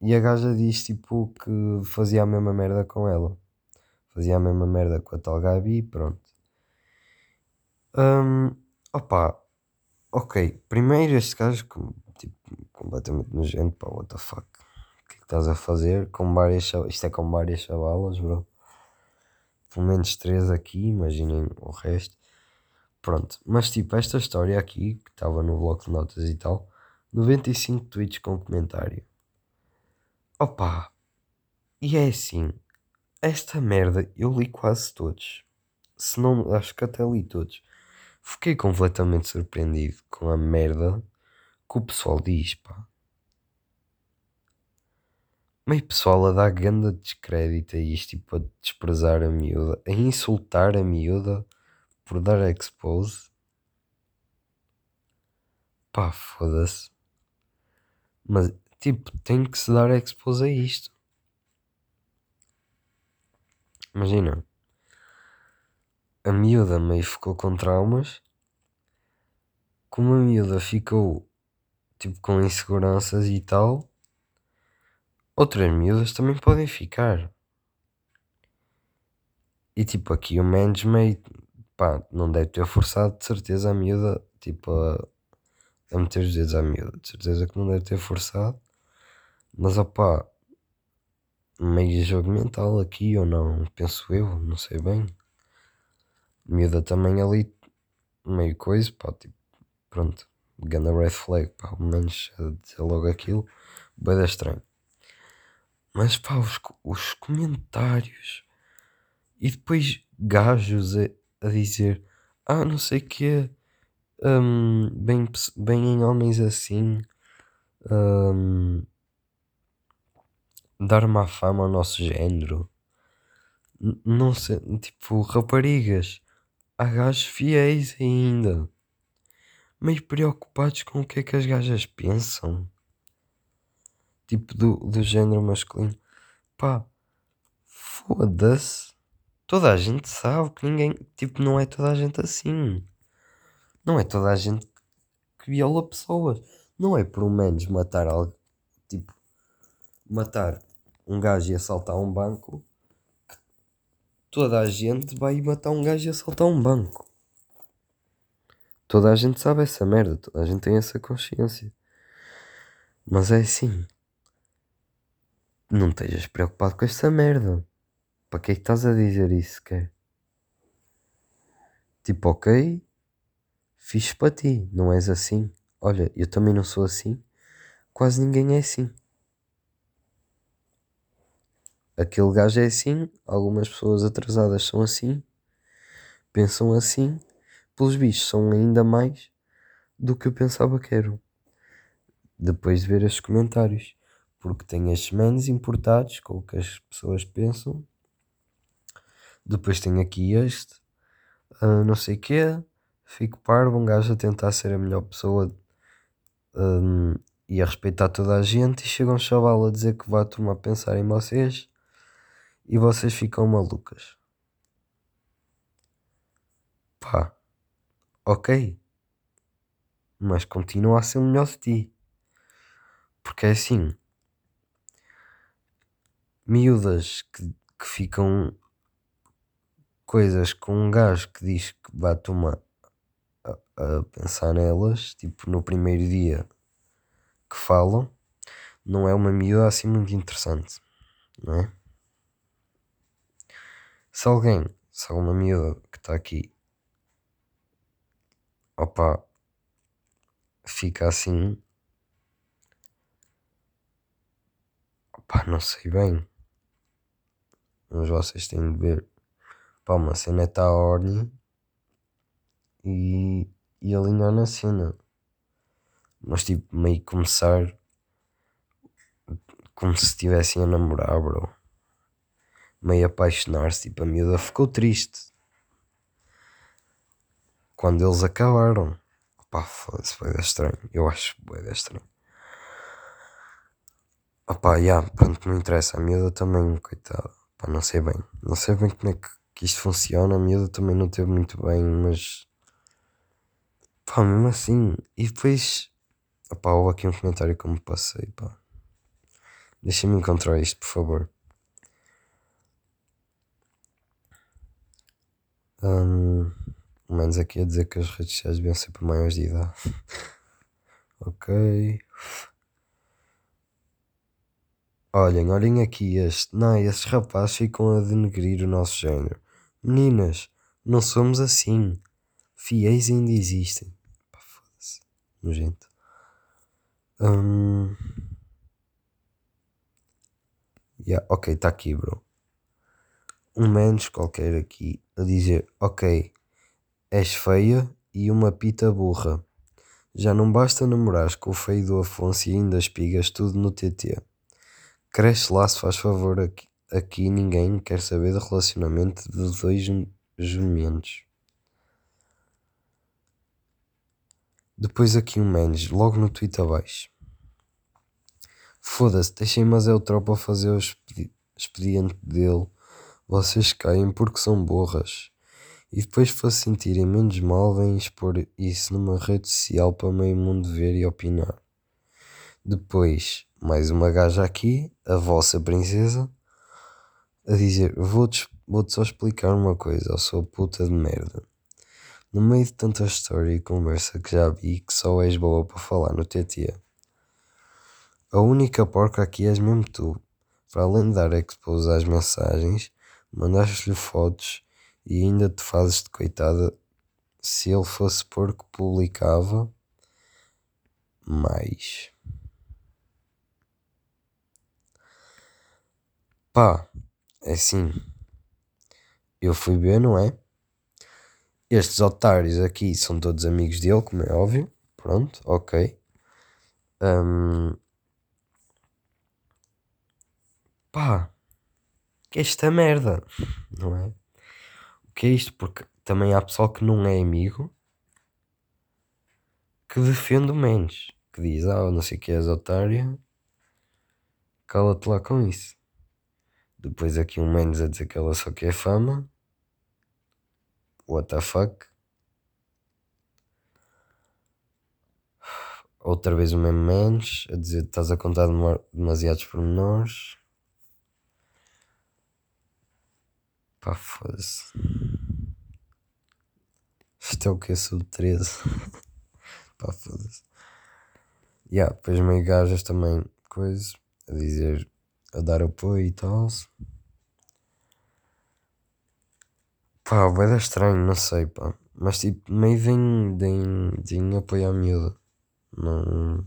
e a gaja diz tipo que fazia a mesma merda com ela. Fazia a mesma merda com a tal Gabi, pronto. Um, opa, ok. Primeiro este gajo, tipo, completamente nojento, pá, what the fuck. O que é estás a fazer com várias, isto é com várias chavalas, bro pelo menos três aqui, imaginem o resto. Pronto, mas tipo, esta história aqui, que estava no bloco de notas e tal, 95 tweets com comentário. Opa! E é assim, esta merda eu li quase todos. Se não, acho que até li todos. Fiquei completamente surpreendido com a merda que o pessoal diz, pá meio pessoal a dar ganda descrédito a isto, tipo, a desprezar a miúda, a insultar a miúda por dar expose. Pá, foda-se. Mas, tipo, tem que se dar expose a isto. Imagina. A miúda meio ficou com traumas. Como a miúda ficou, tipo, com inseguranças e tal Outras miúdas também podem ficar. E tipo, aqui o management, pá, não deve ter forçado de certeza a miúda, tipo, a, a meter os dedos à miúda. De certeza que não deve ter forçado. Mas opá, meio jogo mental aqui ou não, penso eu, não sei bem. Miúda também ali, meio coisa, pá, tipo, pronto, ganda red flag, pá, ao menos dizer logo aquilo, bem estranho. Mas pá, os, os comentários e depois gajos a, a dizer ah não sei que um, bem, bem em homens assim hum, dar má fama ao nosso género. Não sei, tipo, raparigas. Há gajos fiéis ainda. Meio preocupados com o que é que as gajas pensam. Tipo, do, do género masculino. Pá, foda-se. Toda a gente sabe que ninguém. Tipo, não é toda a gente assim. Não é toda a gente que viola pessoas. Não é por menos matar algo. Tipo, matar um gajo e assaltar um banco. Toda a gente vai matar um gajo e assaltar um banco. Toda a gente sabe essa merda. Toda a gente tem essa consciência. Mas é assim. Não estejas preocupado com essa merda. Para que é que estás a dizer isso, quer? Tipo, ok, fiz para ti, não és assim. Olha, eu também não sou assim. Quase ninguém é assim. Aquele gajo é assim, algumas pessoas atrasadas são assim, pensam assim, pelos bichos são ainda mais do que eu pensava que eram. Depois de ver estes comentários, porque tem estes menos importados com o que as pessoas pensam. Depois tem aqui este, ah, não sei o quê, fico parvo, um gajo a tentar ser a melhor pessoa hum, e a respeitar toda a gente e chega um chaval a dizer que vai turma a pensar em vocês e vocês ficam malucas. Pá, ok, mas continua a ser o melhor de ti. Porque é assim, miúdas que, que ficam coisas com um gajo que diz que vai turma a, a pensar nelas, tipo no primeiro dia que falam, não é uma miúda assim muito interessante, não é? Se alguém, se alguma miúda que está aqui, opa, fica assim, opa, não sei bem, mas vocês têm de ver, pá, uma cena está a ordem e, e alinhar na cena, mas tipo, meio começar como se estivessem a namorar, bro. Meio apaixonar-se, tipo, a miúda ficou triste. Quando eles acabaram. Pá, foda-se, foi estranho. Eu acho foi estranho. Opá, já, pronto, não interessa. A miúda também, coitada. Pá, não sei bem. Não sei bem como é que, que isto funciona. A miúda também não teve muito bem, mas. Pá, mesmo assim. E depois. Opá, houve aqui um comentário que eu me passei, pá. Deixa-me encontrar isto, por favor. Hum, menos aqui a dizer que as redes sociais deviam ser por maiores de idade. [laughs] ok. Olhem, olhem aqui este. Não, esses rapazes ficam a denegrir o nosso género. Meninas, não somos assim. Fiéis ainda existem. Pá, foda-se. Nojento. Hum... Yeah, ok, está aqui, bro. Um menos qualquer aqui a dizer: Ok, és feia e uma pita burra. Já não basta namorares com o feio do Afonso e ainda espigas tudo no TT. Cresce lá se faz favor aqui, aqui ninguém quer saber do relacionamento de dois jum- jumentos. Depois aqui um menos, logo no tweet abaixo. Foda-se, deixem mas é o tropa fazer o expedi- expediente dele. Vocês caem porque são borras. E depois para se sentirem menos mal vêm expor isso numa rede social para meio mundo ver e opinar. Depois, mais uma gaja aqui, a vossa princesa, a dizer: Vou-te vou só explicar uma coisa, eu sou puta de merda. No meio de tanta história e conversa que já vi, que só és boa para falar no TT. A única porca aqui és mesmo tu. Para além de dar expose às mensagens, mandaste-lhe fotos e ainda te fazes de coitada. Se ele fosse porco, publicava mais. Pá, é assim. Eu fui ver, não é? Estes otários aqui são todos amigos dele, como é óbvio. Pronto, ok. Um, pá, que é esta merda, não é? O que é isto? Porque também há pessoal que não é amigo que defende o menos, que diz, ah, não sei o que és otária, cala-te lá com isso. Depois aqui um menos a dizer que ela só quer fama. What the fuck? Outra vez o mesmo menos a dizer que estás a contar demasiados pormenores. Pá, foda-se. Isto é o que é sub 13. Pá, foda-se. Yeah, depois meio gajas também, coisas, a dizer, a dar apoio e tal. Pá, vai dar estranho, não sei, pá. Mas tipo, meio vem, vem, vem apoio à miúda. Não.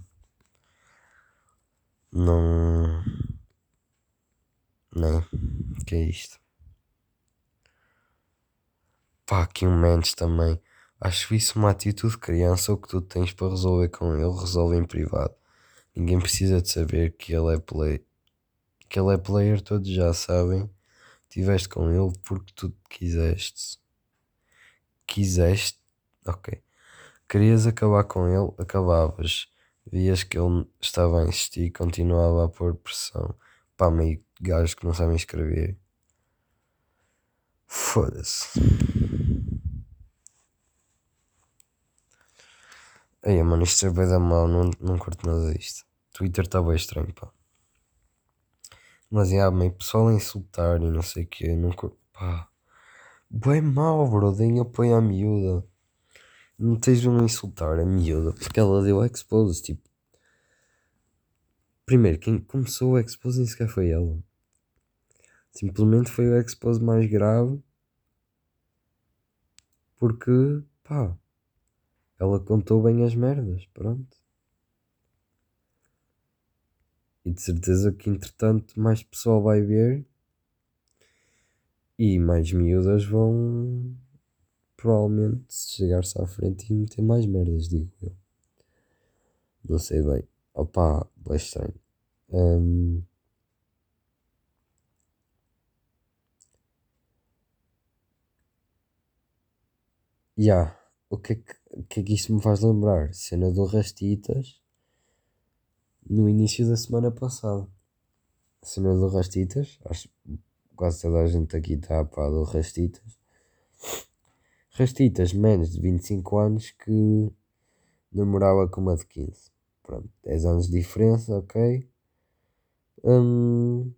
Não. Não. Que é isto? Um Mendes também. Acho isso uma atitude de criança. O que tu tens para resolver com ele, resolve em privado. Ninguém precisa de saber que ele é play. Que ele é player, todos já sabem. Tiveste com ele porque tu quiseste. Quiseste. Ok. Querias acabar com ele, acabavas. Vias que ele estava a insistir e continuava a pôr pressão. Pá, meio gajos que não sabem escrever. Foda-se. Ei, mano, isto é bem da mal, não, não curto nada disto. Twitter está bem estranho, pá. Mas, yeah, meio pessoal a insultar e não sei o que, não curto, pá. Bem mal, bro, deem apoio à miúda. Não tens de me insultar a miúda porque ela deu expose, tipo. Primeiro, quem começou o expose nem sequer foi ela. Simplesmente foi o expose mais grave. Porque, pá, ela contou bem as merdas, pronto. E de certeza que entretanto mais pessoal vai ver e mais miúdas vão provavelmente chegar-se à frente e meter mais merdas, digo eu. Não sei bem. Opa, é estranho. Um, yeah. O que, é que, que é que isto me faz lembrar? Cena do Rastitas no início da semana passada. Cena do Rastitas, acho que quase toda a gente aqui está a pá do Rastitas Rastitas, menos de 25 anos, que namorava com uma de 15. Pronto, 10 anos de diferença, ok. Hum,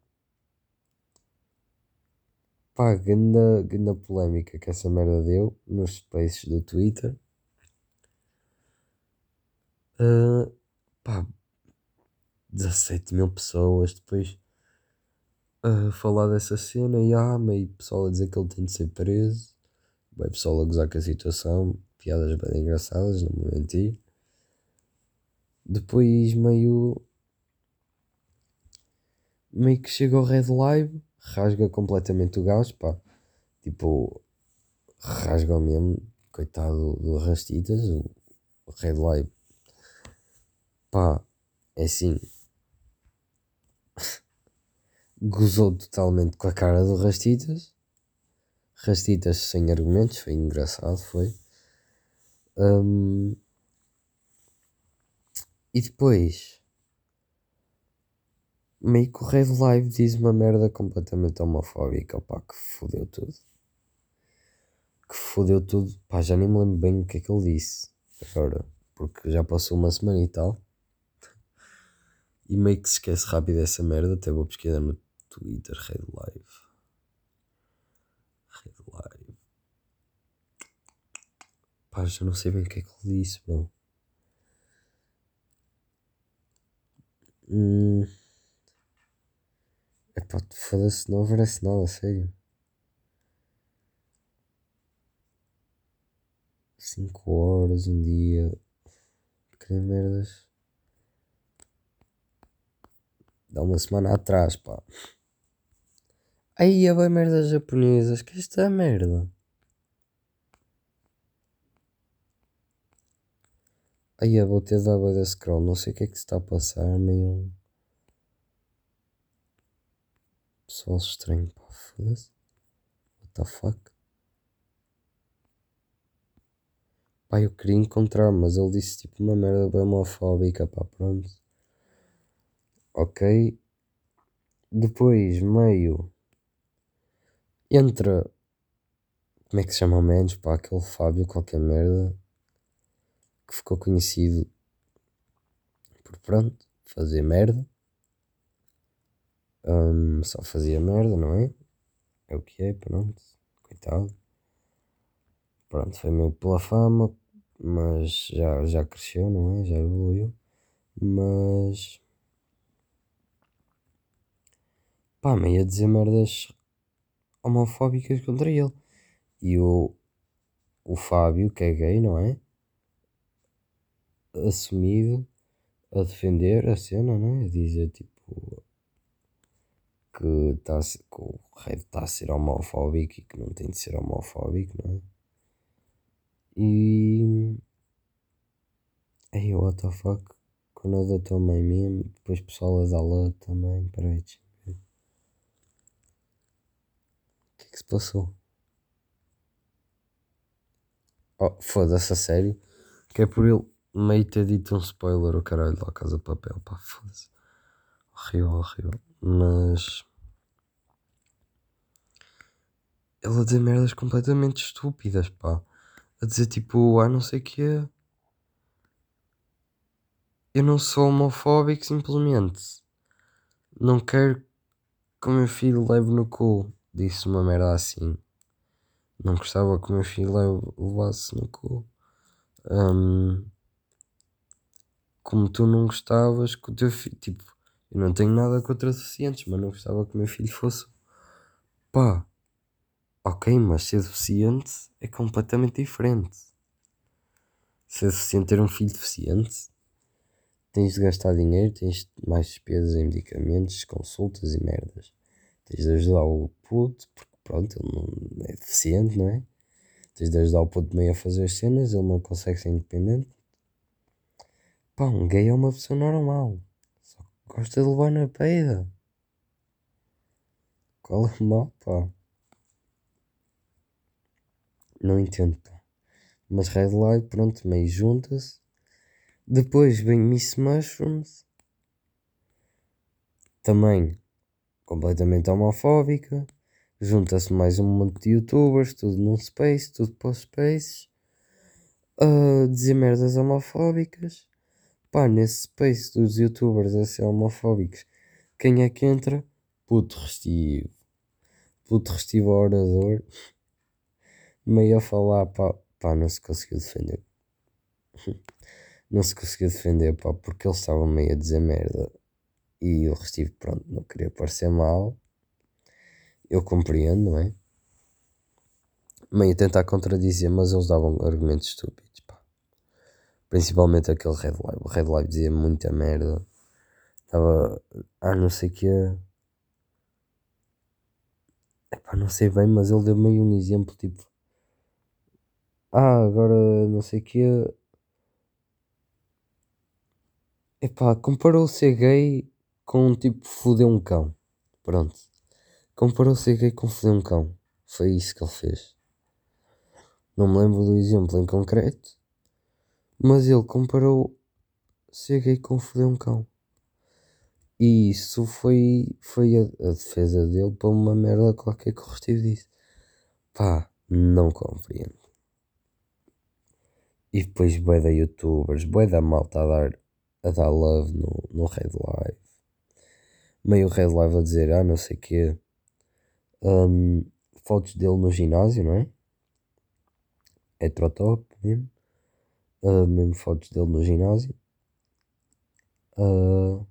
pá, ganda polémica que essa merda deu nos spaces do Twitter. Uh, pá, 17 mil pessoas depois a falar dessa cena e há meio pessoal a dizer que ele tem de ser preso bem pessoal a gozar com a situação, piadas bem engraçadas, não me menti. Depois meio. meio que chega ao Red Live, rasga completamente o gás, pá. Tipo, rasga mesmo, coitado do Rastitas, o Red Live. Pá, é assim. [laughs] Gozou totalmente com a cara do Rastitas rastitas sem argumentos, foi engraçado, foi. Um, e depois, meio que o Red Live diz uma merda completamente homofóbica, pá, que fodeu tudo. Que fodeu tudo, pá, já nem me lembro bem o que é que ele disse agora, porque já passou uma semana e tal. E meio que se esquece rápido essa merda, até vou pesquisar no Twitter Red Live. Live. Pá, já não sei bem o que é que ele disse, bro. Hum. Epá, foda-se, não oferece nada, sério. 5 horas, um dia. Que merdas. Dá uma semana atrás, pá. Aí é bem merdas japonesas, que esta é merda. Aí eu vou ter dado da scroll, não sei o que é que se está a passar, meio. Pessoal estranho, pá, foda-se. What the fuck? Pá, eu queria encontrar, mas ele disse tipo uma merda bem homofóbica, pá, pronto. Ok. Depois, meio. Entra. Como é que se chama menos, pá, aquele Fábio, qualquer merda. Que ficou conhecido por pronto, fazer merda. Um, só fazia merda, não é? É o que é, pronto. Coitado. Pronto, foi meio pela fama, mas já, já cresceu, não é? Já evoluiu. Mas. Pá, meio a dizer merdas homofóbicas contra ele. E o, o Fábio, que é gay, não é? Assumido a defender a cena, não é? A dizer tipo que, tá, que o rei está a ser homofóbico e que não tem de ser homofóbico, não é? E. Aí, what the fuck? Quando eu dou também mesmo, depois pessoal a love também, peraí, deixa eu ver. O que é que se passou? Oh, foda-se, a sério? Que é por ele meio ter dito um spoiler, o caralho, lá Casa de Papel, pá, foda-se. Horrível, horrível. Mas. Ele a dizer merdas completamente estúpidas, pá. A dizer tipo, ah, não sei o que. Eu não sou homofóbico, simplesmente. Não quero que o meu filho leve no cu. Disse uma merda assim. Não gostava que o meu filho levasse no cu. Um, como tu não gostavas que o teu filho. Tipo, eu não tenho nada contra deficientes, mas não gostava que o meu filho fosse. Pá, ok, mas ser deficiente é completamente diferente. Ser deficiente ter um filho deficiente, tens de gastar dinheiro, tens mais despesas em medicamentos, consultas e merdas. Tens de ajudar o puto, porque pronto, ele não é deficiente, não é? Tens de ajudar o puto meio a fazer as cenas, ele não consegue ser independente. Pá, um gay é uma pessoa normal. Só gosta de levar na peida. Qual é o mal, pá? Não entendo, pá. Mas Red Light, pronto, meio junta-se. Depois vem Miss Mushrooms. Também completamente homofóbica. Junta-se mais um monte de youtubers, tudo num space, tudo para os spaces. A dizer merdas homofóbicas. Pá, nesse space dos youtubers a ser homofóbicos, quem é que entra? Puto restivo. Puto restivo orador. Meio a falar, pá, pá, não se conseguiu defender. [laughs] não se conseguiu defender, pá, porque ele estava meio a dizer merda. E o restivo, pronto, não queria parecer mal. Eu compreendo, não é? Meio tentar contradizer, mas eles davam argumentos estúpidos, pá. Principalmente aquele Red Live. O Red Live dizia muita merda. Estava, ah, não sei o que. Epá, não sei bem, mas ele deu meio um exemplo, tipo. Ah, agora não sei o que. Epá, comparou ser gay com tipo foder um cão. Pronto. Comparou ser gay com foder um cão. Foi isso que ele fez. Não me lembro do exemplo em concreto, mas ele comparou ser gay com foder um cão. E isso foi, foi a, a defesa dele para uma merda qualquer que o Restivo disse. Pá, não compreendo. E depois bué da youtubers, bué da malta a dar, a dar love no, no Red Live. Meio Red Live a dizer, ah, não sei o quê. Um, fotos dele no ginásio, não é? Heterotop mesmo. Uh, mesmo fotos dele no ginásio. Uh,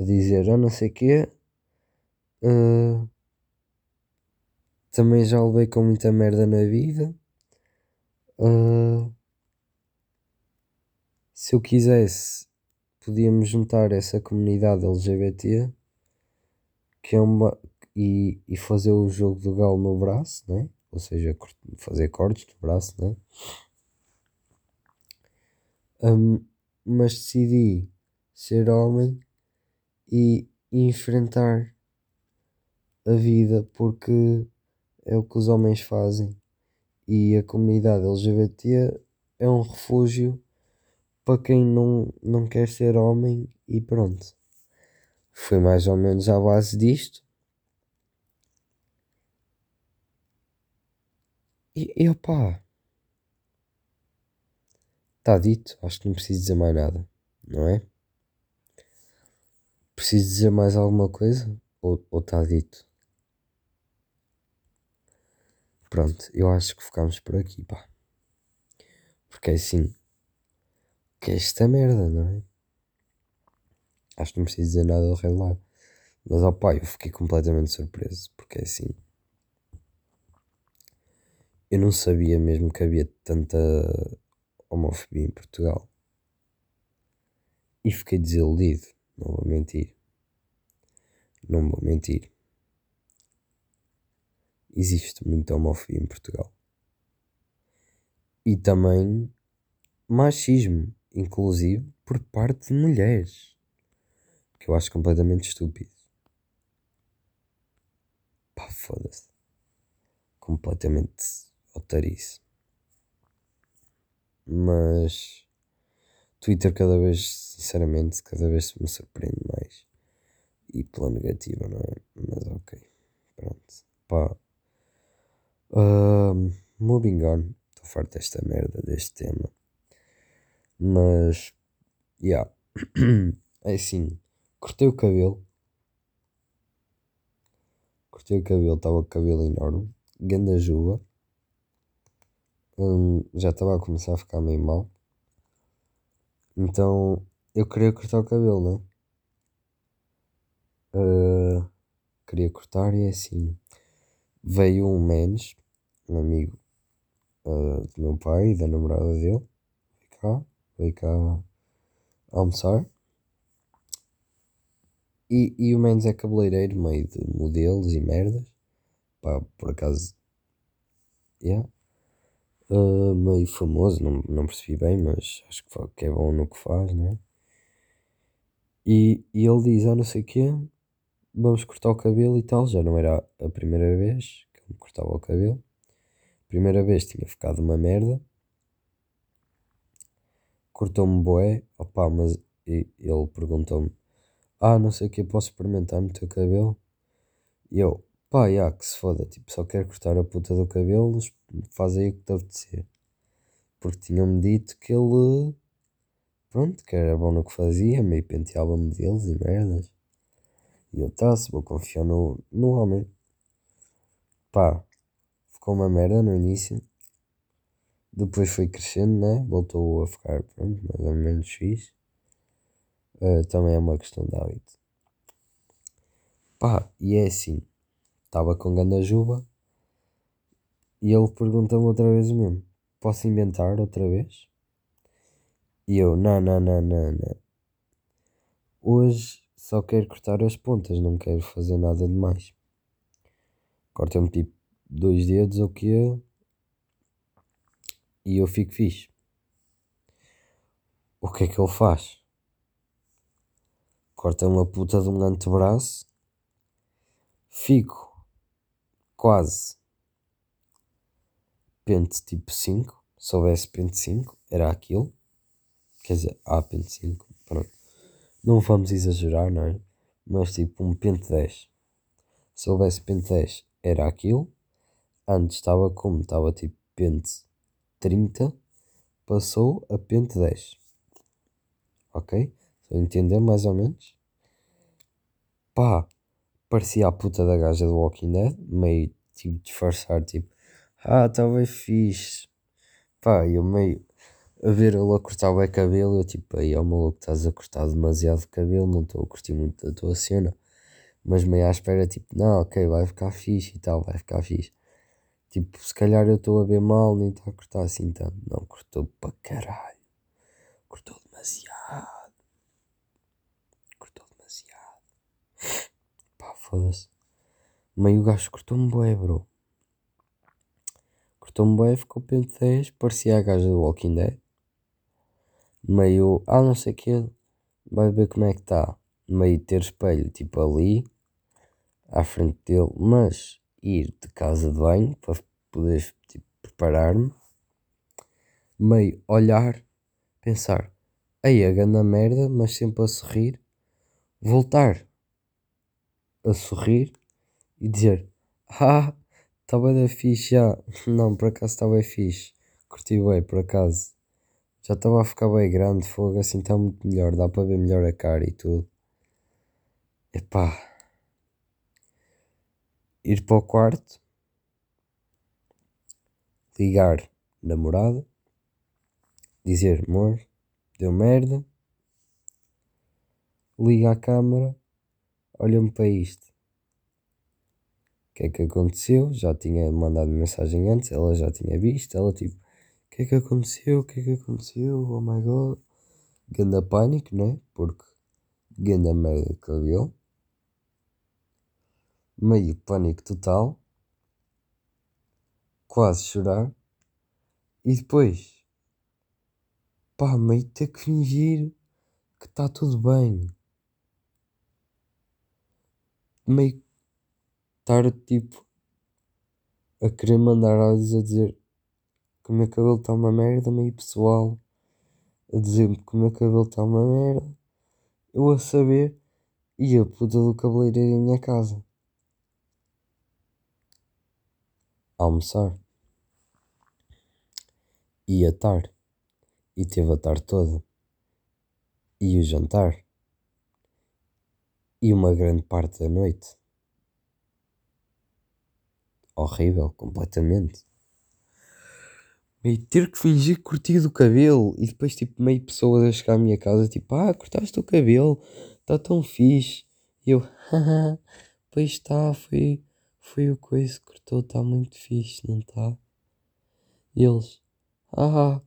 a dizer, ah, não sei o quê. Uh, também já levei com muita merda na vida. Uh, se eu quisesse, podíamos juntar essa comunidade LGBT que é uma, e, e fazer o jogo do galo no braço, né? ou seja, fazer cortes do braço, né? Um, mas decidi ser homem e enfrentar a vida porque é o que os homens fazem e a comunidade LGBT é um refúgio para quem não, não quer ser homem e pronto. Foi mais ou menos à base disto. E, e opá, está dito, acho que não preciso dizer mais nada, não é? Preciso dizer mais alguma coisa? Ou está dito? Pronto, eu acho que ficamos por aqui, pá. Porque é assim, que é esta merda, não é? Acho que não preciso dizer nada do revelar. Mas ó pá, eu fiquei completamente surpreso, porque é assim. Eu não sabia mesmo que havia tanta homofobia em Portugal. E fiquei desiludido, não vou mentir. Não vou mentir. Existe muita homofobia em Portugal. E também machismo, inclusive por parte de mulheres. Que eu acho completamente estúpido. Pá, foda-se. Completamente otarice. Mas Twitter cada vez, sinceramente, cada vez me surpreende mais. E pela negativa, não é? Mas ok. Pronto. Pá. Um, moving on. Estou farto desta merda, deste tema. Mas. Yeah. [clears throat] é assim. Cortei o cabelo. Cortei o cabelo, estava o cabelo enorme. Ganda juba. Hum, já estava a começar a ficar meio mal. Então eu queria cortar o cabelo, né? Uh, queria cortar e é assim. Veio um mens, um amigo uh, do meu pai e da namorada dele. Cá, veio cá almoçar. E, e o Mendes é cabeleireiro, meio de modelos e merdas. Pá, por acaso. Yeah. Uh, meio famoso, não, não percebi bem, mas acho que, que é bom no que faz, né? E, e ele diz: Ah, não sei o quê, vamos cortar o cabelo e tal. Já não era a primeira vez que ele cortava o cabelo. Primeira vez tinha ficado uma merda. Cortou-me boé, opá, mas ele perguntou-me: Ah, não sei o que, posso experimentar no teu cabelo? E eu: Pá, já, que se foda, tipo, só quero cortar a puta do cabelo, faz aí o que te apetecer. Porque tinham-me dito que ele, pronto, que era bom no que fazia, meio penteava modelos e merdas. E eu, tá, se vou confiar no, no homem. Pá, ficou uma merda no início. Depois foi crescendo, né? Voltou a ficar, pronto, mais ou menos fixe. Uh, também é uma questão de hábito. Pá, e é assim. Estava com ganda juba e ele pergunta-me outra vez o mesmo. Posso inventar outra vez? E eu, não, não, não, não, não. Hoje só quero cortar as pontas, não quero fazer nada de mais. Corta-me tipo dois dedos ou que é e eu fico fixe. O que é que ele faz? Corta uma puta de um antebraço, fico quase pente tipo 5. Se houvesse pente 5, era aquilo. Quer dizer, há pente 5. Pronto. Não vamos exagerar, não é? Mas tipo um pente 10. Se houvesse pente 10, era aquilo. Antes estava como? Estava tipo pente 30. Passou a pente 10. Ok? Estou a entender mais ou menos? Pá, parecia a puta da gaja do Walking Dead, meio tipo disfarçar, tipo, ah, talvez tá fixe. Pá, eu meio a ver ele a cortar o cabelo, eu tipo, aí ó maluco, estás a cortar demasiado cabelo, não estou a curtir muito da tua cena. Mas meio à espera, tipo, não, ok, vai ficar fixe e tal, vai ficar fixe. Tipo, se calhar eu estou a ver mal, nem está a cortar assim tanto. Não, cortou para caralho. Cortou demasiado. Foda-se. Meio gajo cortou-me bué, bro. Cortou-me bué, ficou pente 10, parecia a gaja do Walking Dead. meio, ah, não sei o quê, vai ver como é que está. Meio ter espelho, tipo ali, à frente dele, mas ir de casa de banho para poder tipo, preparar-me. Meio olhar, pensar, ei, a grande merda, mas sempre a sorrir. Voltar a sorrir e dizer, ah, está bem da fixe já. [laughs] Não, por acaso está bem fixe. Curti bem, por acaso. Já estava a ficar bem grande, fogo assim está muito melhor, dá para ver melhor a cara e tudo. Epá. Ir para o quarto. Ligar namorada. Dizer, amor, deu merda. Liga a câmera. Olha-me para isto. O que é que aconteceu? Já tinha mandado mensagem antes, ela já tinha visto, ela tipo, o que é que aconteceu? O que é que aconteceu? Oh my god. Ganda pânico, né? Porque ganda merda de cabelo. Meio pânico total. Quase chorar. E depois, pá, meio ter que fingir que está tudo bem. Meio estar tipo a querer mandar áudios a dizer que o meu cabelo está uma merda, meio pessoal. A dizer-me que o meu cabelo está uma merda. Eu a saber e a puta do cabeleireiro em minha casa. Almoçar. E a tarde. E teve a tarde toda. E o jantar. E uma grande parte da noite. Horrível, completamente. Meio ter que fingir que curti do cabelo e depois tipo meio pessoas a chegar à minha casa tipo, ah, cortaste o cabelo, está tão fixe. E eu, [laughs] haha, pois está, foi, foi o coisa que cortou, está muito fixe, não? E eles, ah,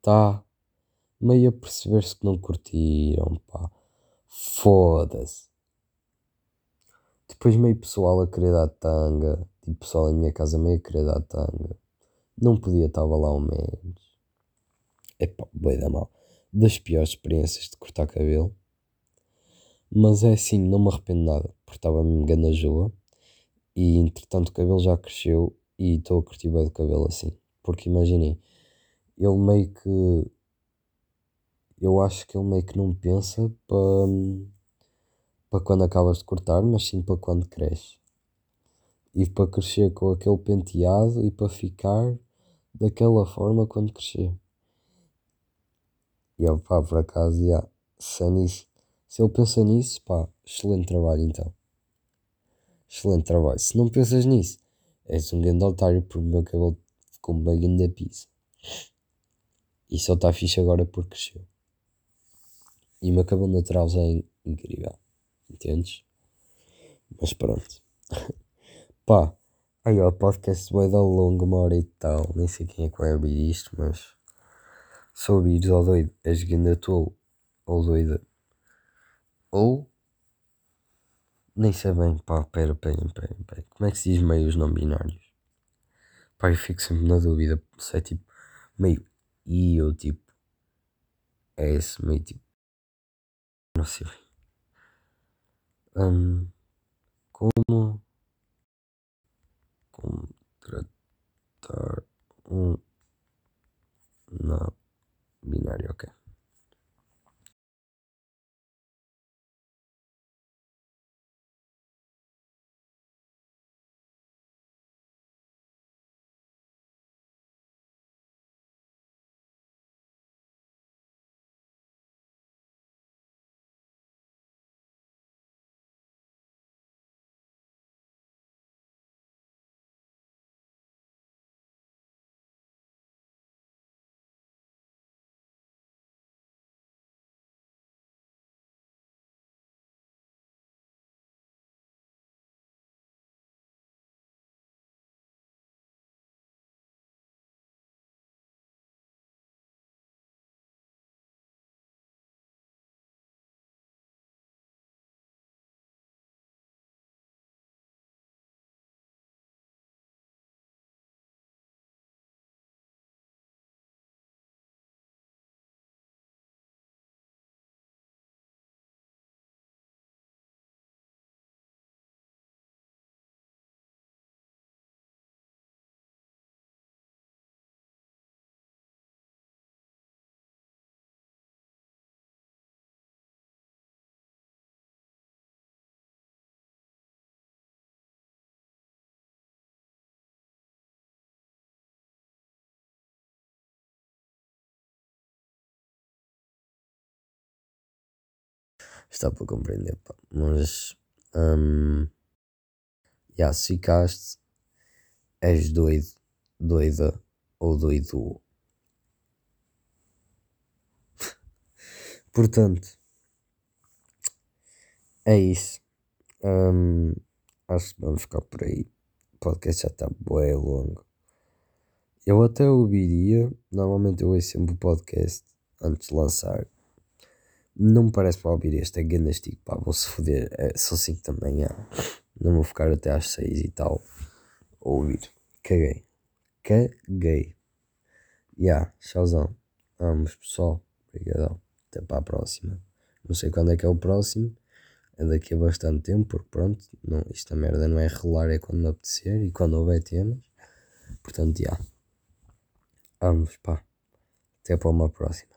tá. Meio a perceber-se que não curtiram, pá. Foda-se. Depois meio pessoal a querer dar tanga. Tipo, pessoal em minha casa meio a querer dar tanga. Não podia, estava lá ao menos. Epá, boi da mal. Das piores experiências de cortar cabelo. Mas é assim, não me arrependo nada. Porque estava mesmo gana joa. E entretanto o cabelo já cresceu. E estou a curtir bem do cabelo assim. Porque imaginem, ele meio que. Eu acho que ele meio que não pensa para. para quando acabas de cortar, mas sim para quando cresce. E para crescer com aquele penteado e para ficar daquela forma quando crescer. E pá, por acaso, yeah, se é nisso. Se ele pensa nisso, pá, excelente trabalho então. Excelente trabalho. Se não pensas nisso, és um grande otário porque o meu cabelo ficou uma grande pizza. E só está fixe agora porque cresceu. E o meu cabelo natural já é incrível. Entendes? Mas pronto. [laughs] Pá. Aí o podcast vai dar longo, uma hora e tal. Nem sei quem é que vai ouvir isto, mas. Se ouvires, ó doido, és ganda tolo. Ou doida. Ou. Nem sei bem, pá, pera, pera, pera, pera. Como é que se diz meios não binários? Pá, eu fico sempre na dúvida se é tipo meio I ou tipo S, meio tipo. Não sei. Um, como contratar um não binário, ok. Está para compreender, pá. Mas, um, yeah, se ficaste, és doido, doida ou doido. [laughs] Portanto, é isso. Um, acho que vamos ficar por aí. O podcast já está bem longo. Eu até ouviria, normalmente eu ouço sempre o podcast antes de lançar. Não me parece para ouvir este, é gandastico, pá, vou-se foder, é, são 5 da manhã, não vou ficar até às 6 e tal a ouvir. Caguei. Caguei. Ya, yeah, tchauzão. Vamos pessoal, obrigadão. Até para a próxima. Não sei quando é que é o próximo, é daqui a bastante tempo, porque pronto, não, isto merda não é regular, é quando me apetecer e quando houver temas. Portanto, já. Yeah. Vamos, pá. Até para uma próxima.